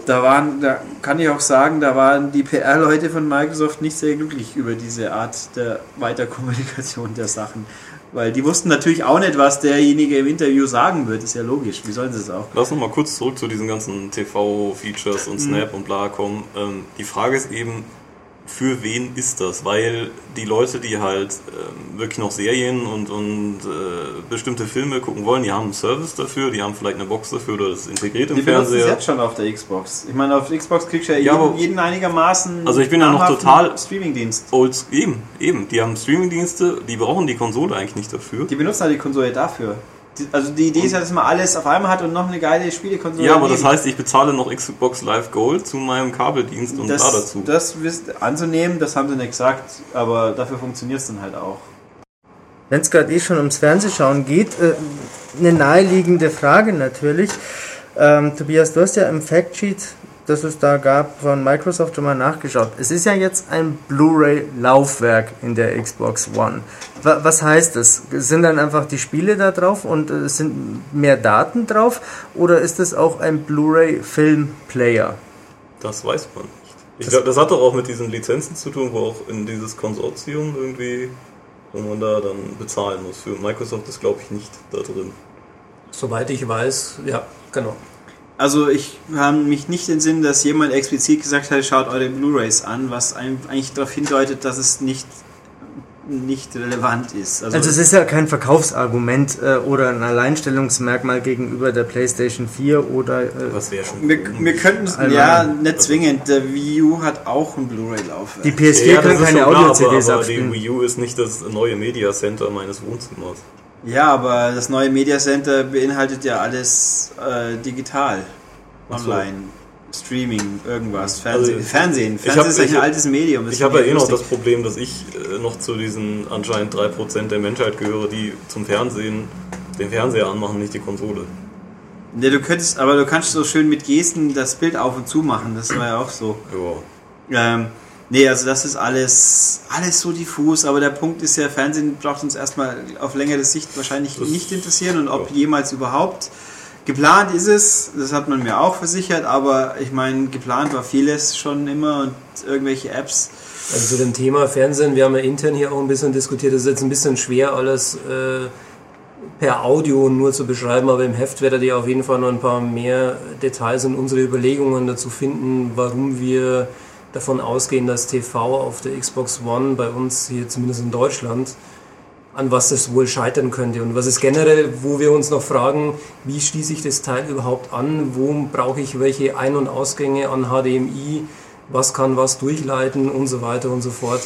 da waren, da kann ich auch sagen, da waren die PR-Leute von Microsoft nicht sehr glücklich über diese Art der Weiterkommunikation der Sachen. Weil die wussten natürlich auch nicht, was derjenige im Interview sagen wird. Ist ja logisch. Wie sollen sie es auch? Lass uns mal kurz zurück zu diesen ganzen TV-Features und mhm. Snap mhm. und bla kommen. Ähm, die Frage ist eben, für wen ist das? Weil die Leute, die halt äh, wirklich noch Serien und, und äh, bestimmte Filme gucken wollen, die haben einen Service dafür, die haben vielleicht eine Box dafür oder das integriert im die Fernseher. Die jetzt schon auf der Xbox. Ich meine, auf der Xbox kriegst du ja, ja jeden, jeden, einigermaßen Also ich bin ja noch total Streamingdienst. Old, eben, eben. Die haben Streamingdienste, die brauchen die Konsole eigentlich nicht dafür. Die benutzen halt die Konsole dafür also die Idee ist ja, dass man alles auf einmal hat und noch eine geile Spielekonsole. Ja, aber das heißt, ich bezahle noch Xbox Live Gold zu meinem Kabeldienst und das, da dazu. Das anzunehmen, das haben sie nicht gesagt, aber dafür funktioniert es dann halt auch. Wenn es gerade eh schon ums Fernsehschauen geht, äh, eine naheliegende Frage natürlich. Ähm, Tobias, du hast ja im Factsheet das es da gab, von Microsoft schon mal nachgeschaut. Es ist ja jetzt ein Blu-ray-Laufwerk in der Xbox One. Was heißt das? Sind dann einfach die Spiele da drauf und es äh, sind mehr Daten drauf? Oder ist es auch ein Blu-ray-Film-Player? Das weiß man nicht. Ich glaube, das hat doch auch mit diesen Lizenzen zu tun, wo auch in dieses Konsortium irgendwie, wo man da dann bezahlen muss. Für Microsoft ist, glaube ich, nicht da drin. Soweit ich weiß, ja, genau. Also ich habe mich nicht den Sinn, dass jemand explizit gesagt hat, schaut eure Blu-rays an, was eigentlich darauf hindeutet, dass es nicht nicht relevant ist. Also, also, es ist ja kein Verkaufsargument äh, oder ein Alleinstellungsmerkmal gegenüber der PlayStation 4 oder. Äh, Was wäre schon. Wir, wir könnten es ja nicht zwingend. Der Wii U hat auch ein Blu-ray-Laufwerk. Die PS4 ja, kann keine Audio-CDs abspielen. Aber die Wii U ist nicht das neue Media Center meines Wohnzimmers. Ja, aber das neue Media Center beinhaltet ja alles äh, digital. Online. So. Streaming, irgendwas. Fernsehen. Also, Fernsehen. Fernsehen hab, ist ein altes Medium. Ich habe ja eh noch das Problem, dass ich äh, noch zu diesen anscheinend 3% der Menschheit gehöre, die zum Fernsehen den Fernseher anmachen, nicht die Konsole. Ja, du könntest, aber du kannst so schön mit Gesten das Bild auf und zu machen, das war ja auch so. Ja. Ähm, Nee, also das ist alles, alles so diffus, aber der Punkt ist ja, Fernsehen braucht uns erstmal auf längere Sicht wahrscheinlich das nicht interessieren und ob ja. jemals überhaupt. Geplant ist es, das hat man mir auch versichert, aber ich meine, geplant war vieles schon immer und irgendwelche Apps. Also zu dem Thema Fernsehen, wir haben ja intern hier auch ein bisschen diskutiert, das ist jetzt ein bisschen schwer alles äh, per Audio nur zu beschreiben, aber im Heft werdet ihr auf jeden Fall noch ein paar mehr Details und unsere Überlegungen dazu finden, warum wir davon ausgehen, dass TV auf der Xbox One bei uns hier zumindest in Deutschland an was das wohl scheitern könnte. Und was ist generell, wo wir uns noch fragen, wie schließe ich das Teil überhaupt an, wo brauche ich welche Ein- und Ausgänge an HDMI, was kann was durchleiten? Und so weiter und so fort.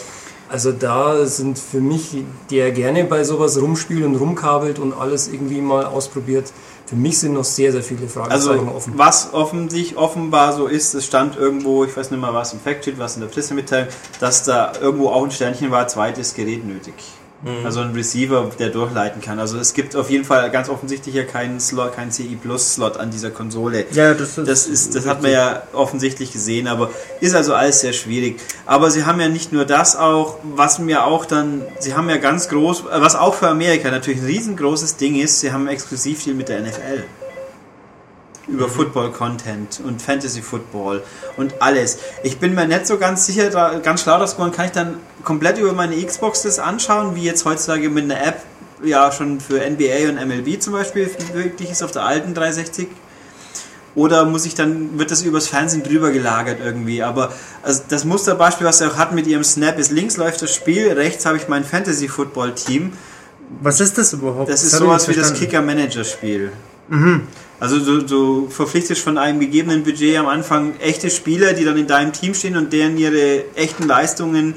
Also da sind für mich, der gerne bei sowas rumspielt und rumkabelt und alles irgendwie mal ausprobiert, für mich sind noch sehr, sehr viele Fragezeichen also, offen. Was offensichtlich offenbar so ist, es stand irgendwo, ich weiß nicht mal was im Factsheet, was in der Pressemitteilung, dass da irgendwo auch ein Sternchen war, zweites Gerät nötig. Mhm. Also ein Receiver, der durchleiten kann. Also es gibt auf jeden Fall ganz offensichtlich ja keinen Slot, keinen CI Plus Slot an dieser Konsole. Ja, das ist, das, ist, das hat man ja offensichtlich gesehen, aber ist also alles sehr schwierig. Aber sie haben ja nicht nur das auch, was mir auch dann, sie haben ja ganz groß, was auch für Amerika natürlich ein riesengroßes Ding ist, sie haben exklusiv viel mit der NFL über. Football-Content und Fantasy-Football und alles. Ich bin mir nicht so ganz sicher, da, ganz schlau das kann ich dann komplett über meine Xbox das anschauen, wie jetzt heutzutage mit einer App ja schon für NBA und MLB zum Beispiel wirklich ist auf der alten 360 oder muss ich dann, wird das übers Fernsehen drüber gelagert irgendwie? Aber also das Musterbeispiel, was er auch hat mit ihrem Snap, ist links läuft das Spiel, rechts habe ich mein Fantasy-Football-Team. Was ist das überhaupt? Das ist das sowas wie das Kicker-Manager-Spiel. Mhm. Also du, du verpflichtest von einem gegebenen Budget am Anfang echte Spieler, die dann in deinem Team stehen und deren ihre echten Leistungen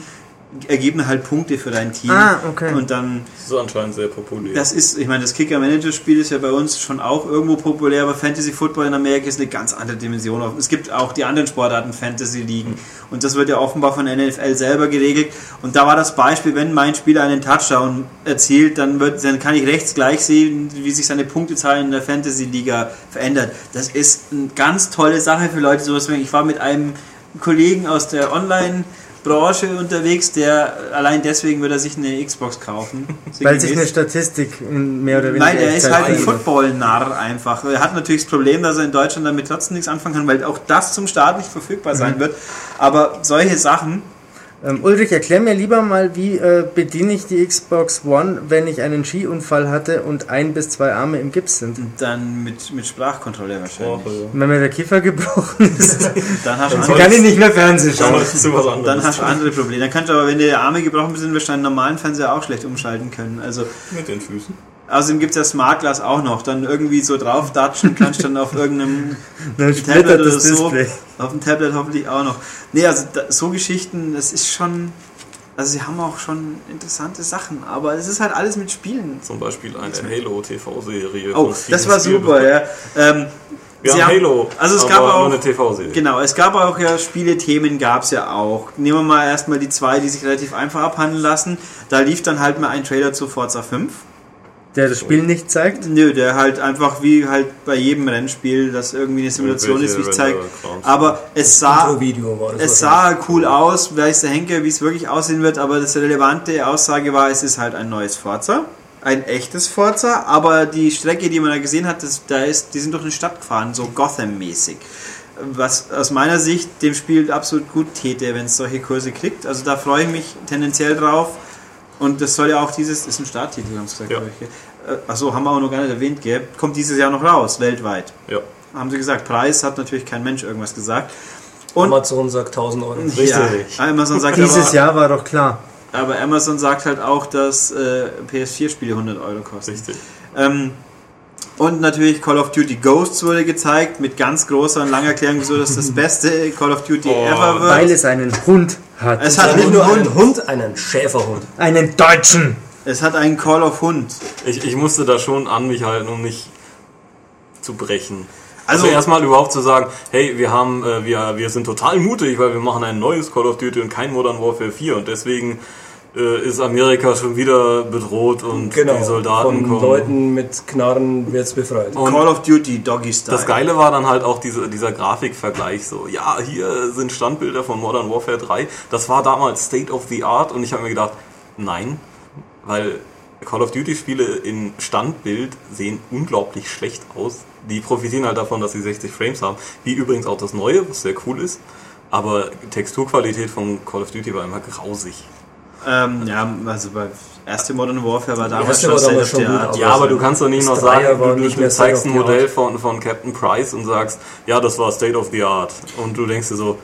ergeben halt Punkte für dein Team. Ah, okay. Und dann. Das ist anscheinend sehr populär. Das ist, ich meine, das Kicker-Manager-Spiel ist ja bei uns schon auch irgendwo populär, aber Fantasy Football in Amerika ist eine ganz andere Dimension. Es gibt auch die anderen Sportarten Fantasy-Ligen. Und das wird ja offenbar von der NFL selber geregelt. Und da war das Beispiel, wenn mein Spieler einen Touchdown erzielt, dann, wird, dann kann ich rechts gleich sehen, wie sich seine Punktezahl in der Fantasy-Liga verändert. Das ist eine ganz tolle Sache für Leute, sowas. Ich war mit einem Kollegen aus der Online- Branche unterwegs, der allein deswegen würde er sich eine Xbox kaufen. Weil sich eine Statistik mehr oder weniger. Nein, er ist halt ein Football-Narr einfach. Er hat natürlich das Problem, dass er in Deutschland damit trotzdem nichts anfangen kann, weil auch das zum Start nicht verfügbar sein mhm. wird. Aber solche Sachen ähm, Ulrich, erklär mir lieber mal, wie äh, bediene ich die Xbox One, wenn ich einen Skiunfall hatte und ein bis zwei Arme im Gips sind? Dann mit, mit Sprachkontrolle wahrscheinlich. Oh, Wenn mir der Kiefer gebrochen ist, dann, hast dann kann ich nicht mehr Fernsehen schauen. Dann, dann hast du andere Probleme. Dann kannst du aber, wenn dir die Arme gebrochen sind, wirst du einen normalen Fernseher auch schlecht umschalten können. Also mit den Füßen. Außerdem gibt es ja Smart Glass auch noch. Dann irgendwie so drauf datschen kannst du dann auf irgendeinem Tablet oder so. Display. Auf dem Tablet hoffentlich auch noch. Nee, also da, so Geschichten, das ist schon. Also sie haben auch schon interessante Sachen, aber es ist halt alles mit Spielen. Zum Beispiel eine Halo TV-Serie. Oh, das war super, ja. Ähm, wir haben Halo, also es gab auch eine TV-Serie. Genau, es gab auch ja Spiele-Themen gab es ja auch. Nehmen wir mal erstmal die zwei, die sich relativ einfach abhandeln lassen. Da lief dann halt mal ein Trailer zu Forza 5. Der das Spiel nicht zeigt? Nö, der halt einfach wie halt bei jedem Rennspiel, das irgendwie eine Simulation ist, nicht zeigt. Aber es sah, es sah cool aus, weiß der Henker, wie es wirklich aussehen wird, aber das relevante Aussage war, es ist halt ein neues Forza. Ein echtes Forza, aber die Strecke, die man da gesehen hat, das, da ist, die sind durch eine Stadt gefahren, so Gotham-mäßig. Was aus meiner Sicht dem Spiel absolut gut täte, wenn es solche Kurse kriegt. Also da freue ich mich tendenziell drauf und das soll ja auch dieses, ist ein Starttitel, haben sie gesagt, ja. ich. Äh, Achso, haben wir auch noch gar nicht erwähnt, gell? Kommt dieses Jahr noch raus, weltweit. Ja. Haben sie gesagt. Preis hat natürlich kein Mensch irgendwas gesagt. Und Amazon sagt 1000 Euro. Richtig. Ja, Amazon sagt Dieses aber, Jahr war doch klar. Aber Amazon sagt halt auch, dass äh, PS4-Spiele 100 Euro kosten. Richtig. Ähm, und natürlich Call of Duty Ghosts wurde gezeigt mit ganz großer und langer Erklärung, wieso das das beste Call of Duty oh, ever wird. Weil es einen Hund hat. Es hat nicht nur einen Hund, einen Schäferhund. Einen deutschen. Es hat einen Call of Hund. Ich, ich musste da schon an mich halten, um nicht zu brechen. Also, also erstmal überhaupt zu sagen, hey, wir haben, äh, wir, wir sind total mutig, weil wir machen ein neues Call of Duty und kein Modern Warfare 4 und deswegen äh, ist Amerika schon wieder bedroht und genau, die Soldaten von kommen. Leuten mit Knarren wird's befreit. Und Call of Duty Doggy Style. Das Geile war dann halt auch diese, dieser Grafikvergleich so, ja, hier sind Standbilder von Modern Warfare 3. Das war damals State of the Art und ich habe mir gedacht, nein, weil Call of Duty Spiele in Standbild sehen unglaublich schlecht aus. Die profitieren halt davon, dass sie 60 Frames haben, wie übrigens auch das neue, was sehr cool ist. Aber Texturqualität von Call of Duty war immer grausig. Ähm, ja, also bei erste Modern Warfare war damals schon State of the Art. Ja, aber du kannst doch nicht noch sagen, du, du, du zeigst ein Modell von, von Captain Price und sagst, ja, das war State of the Art. Und du denkst dir so,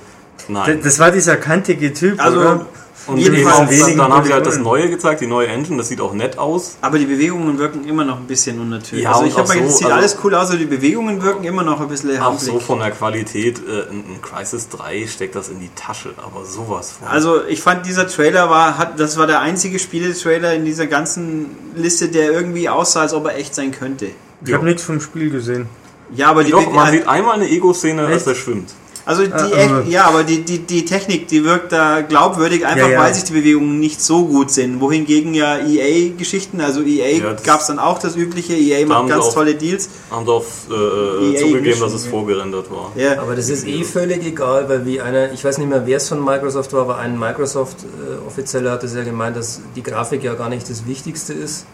nein. Das war dieser kantige Typ, also, oder? Und Jedenfalls dann, dann haben sie halt das Neue gezeigt, die neue Engine, das sieht auch nett aus. Aber die Bewegungen wirken immer noch ein bisschen unnatürlich. Ja, also ich habe so, das sieht also alles cool aus, aber die Bewegungen wirken immer noch ein bisschen Auch so von der Qualität, äh, ein Crisis 3 steckt das in die Tasche, aber sowas von. Also ich fand dieser Trailer war, hat, das war der einzige Spieletrailer in dieser ganzen Liste, der irgendwie aussah, als ob er echt sein könnte. Ich habe nichts vom Spiel gesehen. Ja, aber die Doch, man sieht einmal eine Ego-Szene, als er schwimmt. Also die, äh, ja, aber die, die, die Technik, die wirkt da glaubwürdig, einfach ja, ja. weil sich die Bewegungen nicht so gut sind. Wohingegen ja EA-Geschichten, also EA ja, gab es dann auch das übliche, EA macht ganz auch, tolle Deals. Haben sie auch äh, e zugegeben, dass es vorgerendert war. Ja. Aber das ist eh völlig egal, weil wie einer, ich weiß nicht mehr, wer es von Microsoft war, aber ein Microsoft-Offizieller hat es ja gemeint, dass die Grafik ja gar nicht das Wichtigste ist,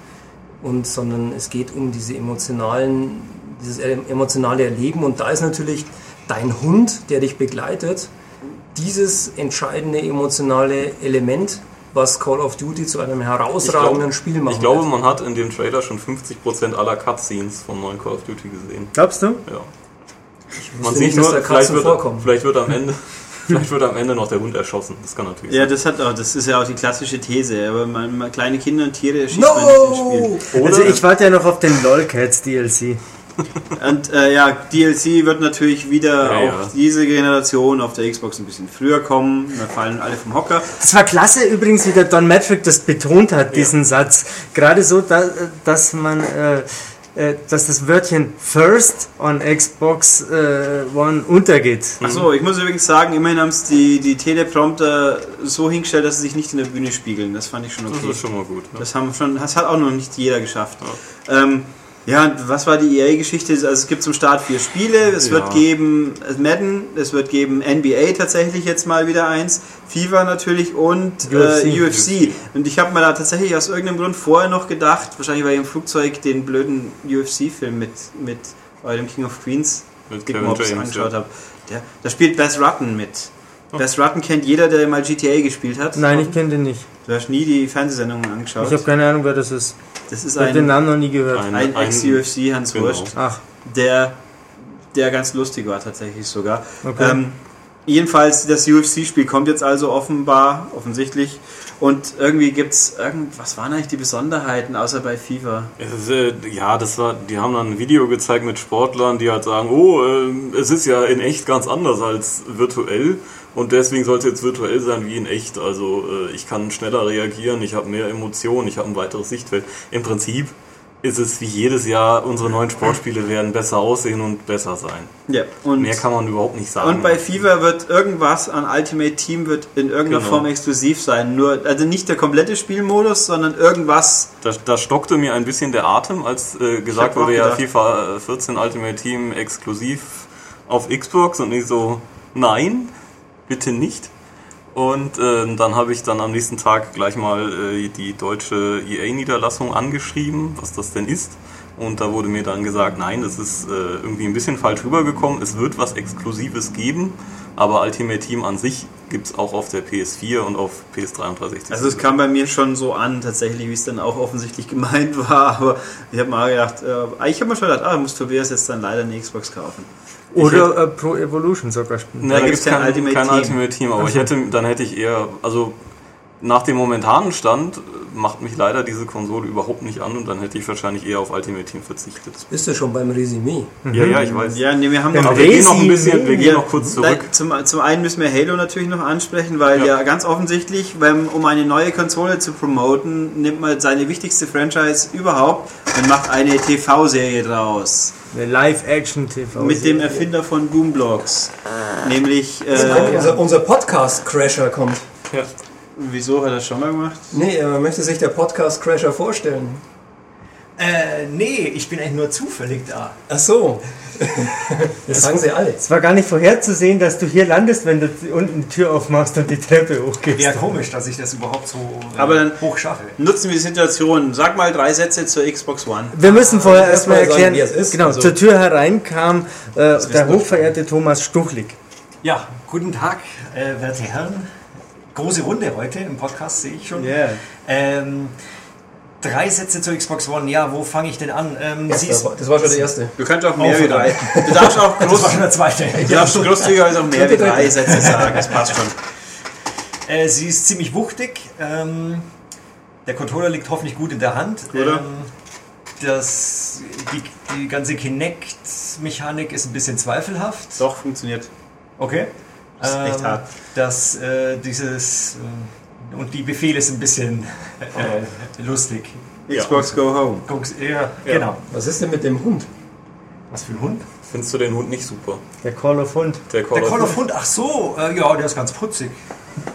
und sondern es geht um diese emotionalen, dieses emotionale Erleben und da ist natürlich dein Hund, der dich begleitet, dieses entscheidende emotionale Element, was Call of Duty zu einem herausragenden glaub, Spiel macht. Ich glaube, man hat in dem Trailer schon 50% aller Cutscenes vom neuen Call of Duty gesehen. Glaubst du? Ja. man sieht nur, vielleicht wird, vielleicht wird am Ende Vielleicht wird am Ende noch der Hund erschossen. Das kann natürlich ja, sein. Ja, das, hat auch, das ist ja auch die klassische These. Aber man, man, kleine Kinder und Tiere erschießt no! man nicht im Spiel. also ich warte ja noch auf den LOLcats DLC. Und äh, ja, DLC wird natürlich wieder ja, auch ja. diese Generation auf der Xbox ein bisschen früher kommen. Da fallen alle vom Hocker. Das war klasse übrigens, wie der Don Matrick das betont hat, diesen ja. Satz. Gerade so, da, dass man. Äh, äh, dass das Wörtchen First on Xbox äh, One untergeht. Achso, ich muss übrigens sagen, immerhin haben es die, die Teleprompter so hingestellt, dass sie sich nicht in der Bühne spiegeln. Das fand ich schon okay. Das ist schon mal gut. Ne? Das, haben schon, das hat auch noch nicht jeder geschafft. Ja. Ähm, ja, was war die EA-Geschichte? Also es gibt zum Start vier Spiele. Es ja. wird geben Madden, es wird geben NBA tatsächlich jetzt mal wieder eins, FIFA natürlich und UFC. Äh, UFC. Und ich habe mir da tatsächlich aus irgendeinem Grund vorher noch gedacht, wahrscheinlich weil ich im Flugzeug den blöden UFC-Film mit, mit eurem King of Queens mit Big Mobs angeschaut ja. habe. Da spielt Bess Rutten mit. Oh. Bess Rutten kennt jeder, der mal GTA gespielt hat. Nein, ich kenne den nicht. Du hast nie die Fernsehsendungen angeschaut. Ich habe keine Ahnung, wer das ist. Das ist ich ein, den Namen noch nie gehört. Ein, ein Ex-UFC, Hans genau. Wurst, Ach. Der, der ganz lustig war tatsächlich sogar. Okay. Ähm, jedenfalls, das UFC-Spiel kommt jetzt also offenbar, offensichtlich. Und irgendwie gibt es was waren eigentlich die Besonderheiten, außer bei FIFA? Ist, äh, ja, das war, die haben dann ein Video gezeigt mit Sportlern, die halt sagen, oh, äh, es ist ja in echt ganz anders als virtuell. Und deswegen sollte es jetzt virtuell sein wie in echt. Also äh, ich kann schneller reagieren, ich habe mehr Emotionen, ich habe ein weiteres Sichtfeld. Im Prinzip ist es wie jedes Jahr, unsere neuen Sportspiele werden besser aussehen und besser sein. Ja, und mehr kann man überhaupt nicht sagen. Und bei FIFA wird irgendwas an Ultimate Team wird in irgendeiner genau. Form exklusiv sein. Nur, also nicht der komplette Spielmodus, sondern irgendwas. Da, da stockte mir ein bisschen der Atem, als äh, gesagt wurde, ja, FIFA 14 Ultimate Team exklusiv auf Xbox und ich so, nein bitte nicht. Und äh, dann habe ich dann am nächsten Tag gleich mal äh, die deutsche EA-Niederlassung angeschrieben, was das denn ist. Und da wurde mir dann gesagt, nein, das ist äh, irgendwie ein bisschen falsch rübergekommen. Es wird was Exklusives geben, aber Ultimate Team an sich gibt es auch auf der PS4 und auf PS3 und 360. Also es kam bei mir schon so an, tatsächlich, wie es dann auch offensichtlich gemeint war. Aber ich habe mal gedacht, äh, ich habe mir schon gedacht, ah, muss Tobias jetzt dann leider eine Xbox kaufen. Oder äh, Pro Evolution sogar spielen. da, da gibt es kein, Ultimate, kein Team. Ultimate Team, aber ich hätte, dann hätte ich eher, also nach dem momentanen Stand macht mich leider diese Konsole überhaupt nicht an und dann hätte ich wahrscheinlich eher auf Ultimate Team verzichtet. Bist du schon beim Resümee? Mhm. Ja, ja, ich weiß. Ja, nee, wir haben noch, wir gehen noch ein bisschen, wir gehen ja, noch kurz zurück. Zum, zum einen müssen wir Halo natürlich noch ansprechen, weil ja, ja ganz offensichtlich, wenn, um eine neue Konsole zu promoten, nimmt man seine wichtigste Franchise überhaupt und macht eine TV-Serie draus. Eine Live-Action-TV. Mit dem Erfinder von Boomblocks. Nämlich. Äh, unser, unser Podcast-Crasher kommt. Ja. Wieso hat er das schon mal gemacht? Nee, er möchte sich der Podcast-Crasher vorstellen. Äh, nee, ich bin eigentlich nur zufällig da. Ach so. Das sagen sie alle. Es war gar nicht vorherzusehen, dass du hier landest, wenn du unten die Tür aufmachst und die Treppe hochgehst. Wäre komisch, dass ich das überhaupt so äh, Aber dann hoch schaffe. Nutzen wir die Situation. Sag mal drei Sätze zur Xbox One. Wir müssen vorher erstmal erklären, sagen, wie es ist. Genau, also, zur Tür hereinkam äh, der hochverehrte Thomas Stuchlig. Ja, guten Tag, äh, werte Herren. Große Runde heute im Podcast, sehe ich schon. Yeah. Ähm, drei Sätze zur Xbox One. Ja, wo fange ich denn an? Ähm, ja, das, war, das war schon der erste. Du kannst auch mehr wie drei. Du darfst auch groß, das war schon der zweite. Du darfst großzügigerweise auch mehr wie drei Sätze sagen. Das passt schon. Äh, sie ist ziemlich wuchtig. Ähm, der Controller liegt hoffentlich gut in der Hand. Oder? Ähm, das, die, die ganze Kinect-Mechanik ist ein bisschen zweifelhaft. Doch, funktioniert. Okay. Das ist echt ähm, hart. Das, äh, dieses, äh, und die Befehle sind ein bisschen äh, lustig. Xbox ja. Go Home. Ja, ja, genau. Was ist denn mit dem Hund? Was für ein Hund? Findest du den Hund nicht super? Der Call of Hund. Der Call, der Call of Hund, ach so, äh, ja, der ist ganz putzig.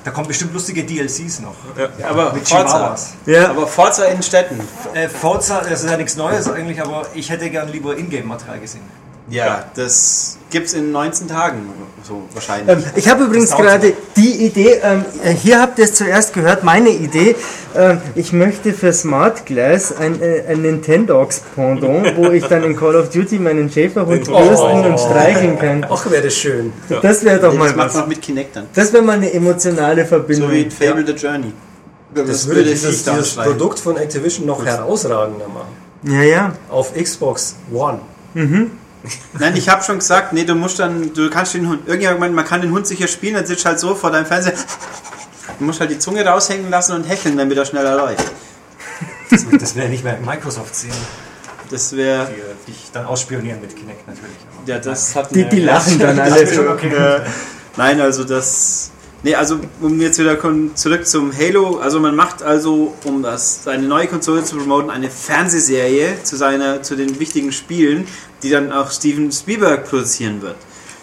Da kommen bestimmt lustige DLCs noch. Ja. aber mit Forza. Ja. Aber Forza in Städten. Äh, Forza, das ist ja nichts Neues eigentlich, aber ich hätte gern lieber Ingame-Material gesehen. Ja, ja. das gibt es in 19 Tagen, so wahrscheinlich. Ähm, ich habe übrigens gerade die Idee, ähm, hier habt ihr es zuerst gehört, meine Idee. Ähm, ich möchte für Smart Glass ein, äh, ein Nintendogs Pendant, wo ich dann in Call of Duty meinen Schäferhund oh. bürsten und streicheln kann. Ach, wäre das schön. Das wäre doch nee, mal das was. mit Kinect dann. Das wäre mal eine emotionale Verbindung. So wie Fable ja. the Journey. Das, das würde dieses, dieses Produkt von Activision noch herausragender machen. Ja, ja. Auf Xbox One. Mhm. Nein, ich habe schon gesagt, nee, du musst dann, du kannst den Hund, irgendjemand meint, man kann den Hund sicher spielen, dann sitzt halt so vor deinem Fernseher. Du musst halt die Zunge raushängen lassen und hecheln, damit er schneller läuft. Das, das wäre nicht mehr Microsoft sehen. Das wäre. Die dich dann ausspionieren mit Kinect natürlich. Ja, das hat Die, die lachen dann alle. Okay. Nein, also das. Nee, also um jetzt wieder zurück zum Halo, also man macht also, um das seine neue Konsole zu promoten, eine Fernsehserie zu seiner zu den wichtigen Spielen, die dann auch Steven Spielberg produzieren wird,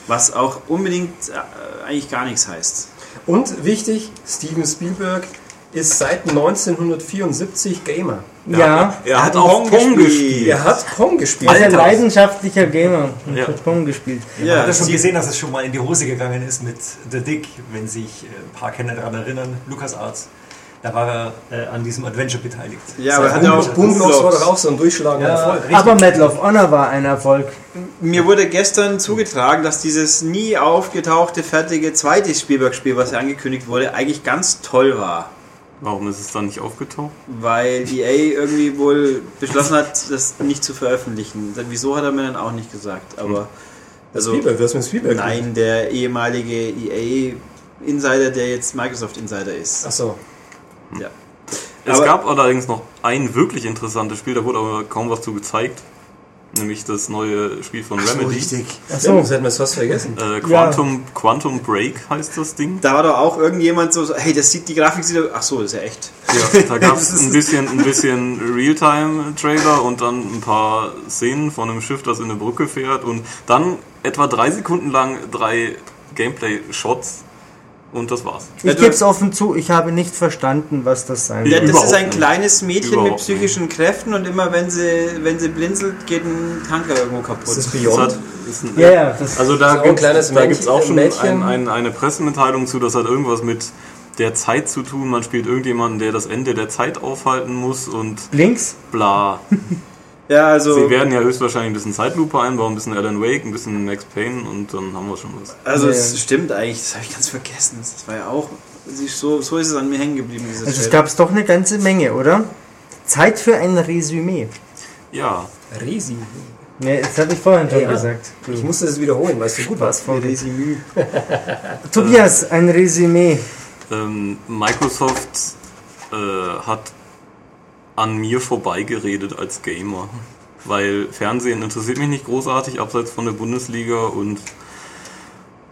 was auch unbedingt äh, eigentlich gar nichts heißt. Und wichtig, Steven Spielberg ist seit 1974 Gamer. Ja, ja er, hat, hat auch Pong gespielt. Er hat Pong gespielt. Also ein leidenschaftlicher Gamer und ja. hat Pong gespielt. Ja, Man hat ja schon gesehen, dass es schon mal in die Hose gegangen ist mit The Dick, wenn sich äh, ein paar Kenner daran erinnern, LucasArts. Da war er äh, an diesem Adventure beteiligt. Ja, aber hat er auch Boomblocks war doch auch so ein durchschlagender ja, Erfolg. Aber Medal of Honor war ein Erfolg. Mir wurde gestern zugetragen, dass dieses nie aufgetauchte fertige zweite Spielberg-Spiel, was ja angekündigt wurde, eigentlich ganz toll war. Warum ist es dann nicht aufgetaucht? Weil EA irgendwie wohl beschlossen hat, das nicht zu veröffentlichen. Wieso hat er mir dann auch nicht gesagt. Aber hm. also Spielberg, was mit Spielberg? Nein, der ehemalige EA Insider, der jetzt Microsoft Insider ist. Ach so. Ja. Es aber gab allerdings noch ein wirklich interessantes Spiel, da wurde aber kaum was zu gezeigt nämlich das neue Spiel von Ach Remedy. So, richtig. Achso, das hätten wir fast vergessen. Äh, Quantum, ja. Quantum Break heißt das Ding. Da war doch auch irgendjemand so, hey, das sieht, die Grafik sieht, ach so, das ist ja echt. Ja, da gab es ein bisschen, ein bisschen Realtime-Trailer und dann ein paar Szenen von einem Schiff, das in eine Brücke fährt und dann etwa drei Sekunden lang drei Gameplay-Shots und das war's. Ich gebe es offen zu, ich habe nicht verstanden, was das sein soll. Ja, das ist ein kleines Mädchen Überhaupt mit psychischen nicht. Kräften und immer wenn sie, wenn sie blinzelt, geht ein Tanker irgendwo kaputt. Das ist Beyond. Das ein, ja, ja, das also da gibt es auch schon ein, ein, eine Pressemitteilung zu, das hat irgendwas mit der Zeit zu tun. Man spielt irgendjemanden, der das Ende der Zeit aufhalten muss und links bla. Ja, also. Sie werden ja höchstwahrscheinlich ein bisschen Zeitlupe einbauen, ein bisschen Alan Wake, ein bisschen Max Payne und dann haben wir schon was. Also, es ja. stimmt eigentlich, das habe ich ganz vergessen. Das war ja auch. So, so ist es an mir hängen geblieben. Also, es gab es doch eine ganze Menge, oder? Zeit für ein Resümee. Ja. Resümee. Nee, das habe ich vorhin schon ja. gesagt. Ich musste das wiederholen, weißt du gut was vor Resümee. Tobias, ein Resümee. Ähm, Microsoft äh, hat an mir vorbeigeredet als Gamer. Weil Fernsehen interessiert mich nicht großartig, abseits von der Bundesliga und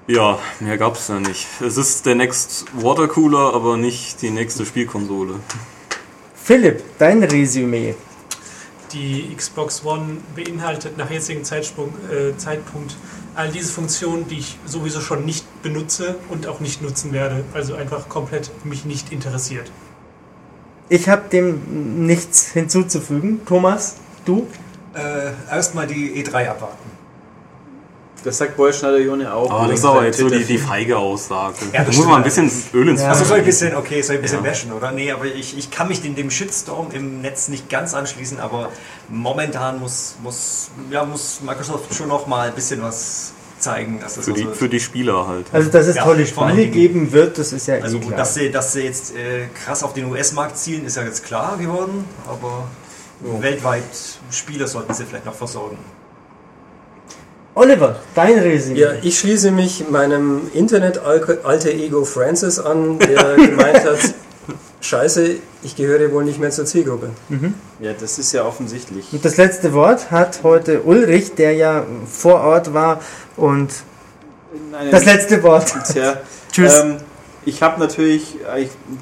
ja, mehr gab es ja nicht. Es ist der Next Watercooler, aber nicht die nächste Spielkonsole. Philipp, dein Resümee. Die Xbox One beinhaltet nach jetzigem Zeitsprung, äh, Zeitpunkt all diese Funktionen, die ich sowieso schon nicht benutze und auch nicht nutzen werde. Also einfach komplett mich nicht interessiert. Ich habe dem nichts hinzuzufügen. Thomas, du? Äh, Erstmal die E3 abwarten. Das sagt Bollschneider Jone auch. Aber das ist aber jetzt so die, die feige Aussage. Ja, da muss man ein bisschen Öl ins ja. Also soll ich ein bisschen, okay, soll ich ein bisschen ja. bashen, oder? Nee, aber ich, ich kann mich in dem Shitstorm im Netz nicht ganz anschließen, aber momentan muss, muss, ja, muss Microsoft schon noch mal ein bisschen was zeigen. Dass das für, die, also für die Spieler halt. Also, dass es ja, tolle Spiele geben wird, das ist ja Also, klar. Dass, sie, dass sie jetzt äh, krass auf den US-Markt zielen, ist ja jetzt klar geworden, aber ja. weltweit Spieler sollten sie vielleicht noch versorgen. Oliver, dein Resümee. Ja, ich schließe mich meinem Internet-Alter Ego Francis an, der gemeint hat, Scheiße, ich gehöre wohl nicht mehr zur Zielgruppe. Mhm. Ja, das ist ja offensichtlich. Und das letzte Wort hat heute Ulrich, der ja vor Ort war und das letzte Wort. Tja, Tschüss. Ähm, ich habe natürlich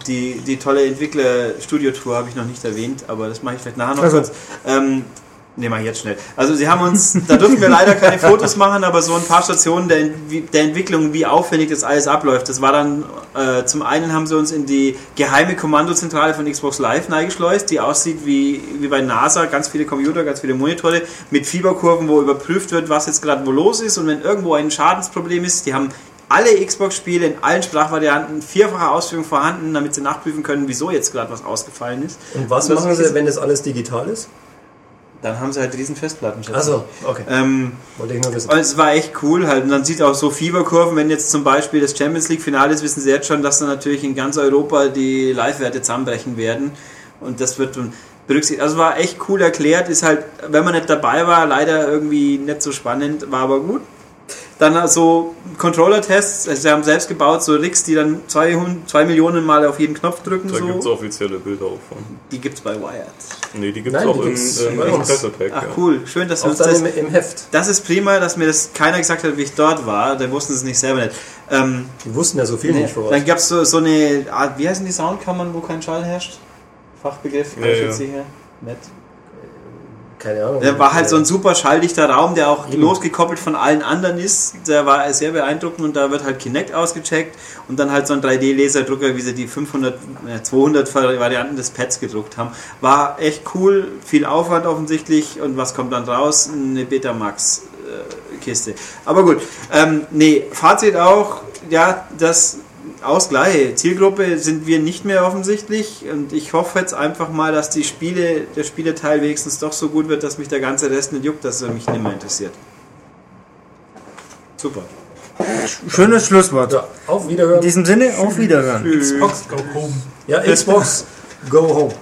die, die tolle Entwickler-Studio-Tour habe ich noch nicht erwähnt, aber das mache ich vielleicht nachher noch also. kurz. Ähm, Ne, mal jetzt schnell. Also sie haben uns, da dürfen wir leider keine Fotos machen, aber so ein paar Stationen der, der Entwicklung, wie aufwendig das alles abläuft. Das war dann, äh, zum einen haben sie uns in die geheime Kommandozentrale von Xbox Live neigeschleust, die aussieht wie, wie bei NASA, ganz viele Computer, ganz viele Monitore mit Fieberkurven, wo überprüft wird, was jetzt gerade wo los ist und wenn irgendwo ein Schadensproblem ist, die haben alle Xbox-Spiele in allen Sprachvarianten vierfache Ausführung vorhanden, damit sie nachprüfen können, wieso jetzt gerade was ausgefallen ist. Und was und machen sie, wenn das alles digital ist? Dann haben sie halt riesen Festplatten. Achso, okay. Ähm, Wollte ich nur wissen. Es war echt cool halt. Und dann sieht auch so Fieberkurven, wenn jetzt zum Beispiel das Champions League Finale ist, wissen sie jetzt schon, dass dann natürlich in ganz Europa die Live-Werte zusammenbrechen werden. Und das wird dann berücksichtigt. Also war echt cool erklärt. Ist halt, wenn man nicht dabei war, leider irgendwie nicht so spannend, war aber gut. Dann so Controller-Tests, also sie haben selbst gebaut, so Rigs, die dann zwei, zwei Millionen Mal auf jeden Knopf drücken. Da so. gibt es offizielle Bilder auch von. Die gibt es bei Wired. Nee, die gibt es auch im, im, im Ach cool, schön, dass wir uns das... Im, Im Heft. Das ist prima, dass mir das keiner gesagt hat, wie ich dort war. Da wussten sie es nicht selber nicht. Ähm, die wussten ja so viel nee, nicht vor Dann gab es so, so eine Art, wie heißen die Soundkammern, wo kein Schall herrscht? Fachbegriff, ja, ja. hier. Nett keine Ahnung. Der war halt so ein super schalldichter Raum, der auch Eben. losgekoppelt von allen anderen ist. Der war sehr beeindruckend und da wird halt Kinect ausgecheckt und dann halt so ein 3D-Laserdrucker, wie sie die 500, äh, 200 Varianten des Pads gedruckt haben. War echt cool, viel Aufwand offensichtlich und was kommt dann raus? Eine Betamax. Äh, Kiste. Aber gut, ähm, nee, Fazit auch, ja, das Ausgleich. Zielgruppe sind wir nicht mehr offensichtlich und ich hoffe jetzt einfach mal, dass die Spiele, der Spieleteil wenigstens doch so gut wird, dass mich der ganze Rest nicht juckt, dass er mich nicht mehr interessiert. Super. Schönes Schlusswort. Ja, auf Wiederhören. In diesem Sinne, auf Wiederhören. Xbox, go home. Ja, Xbox, go home.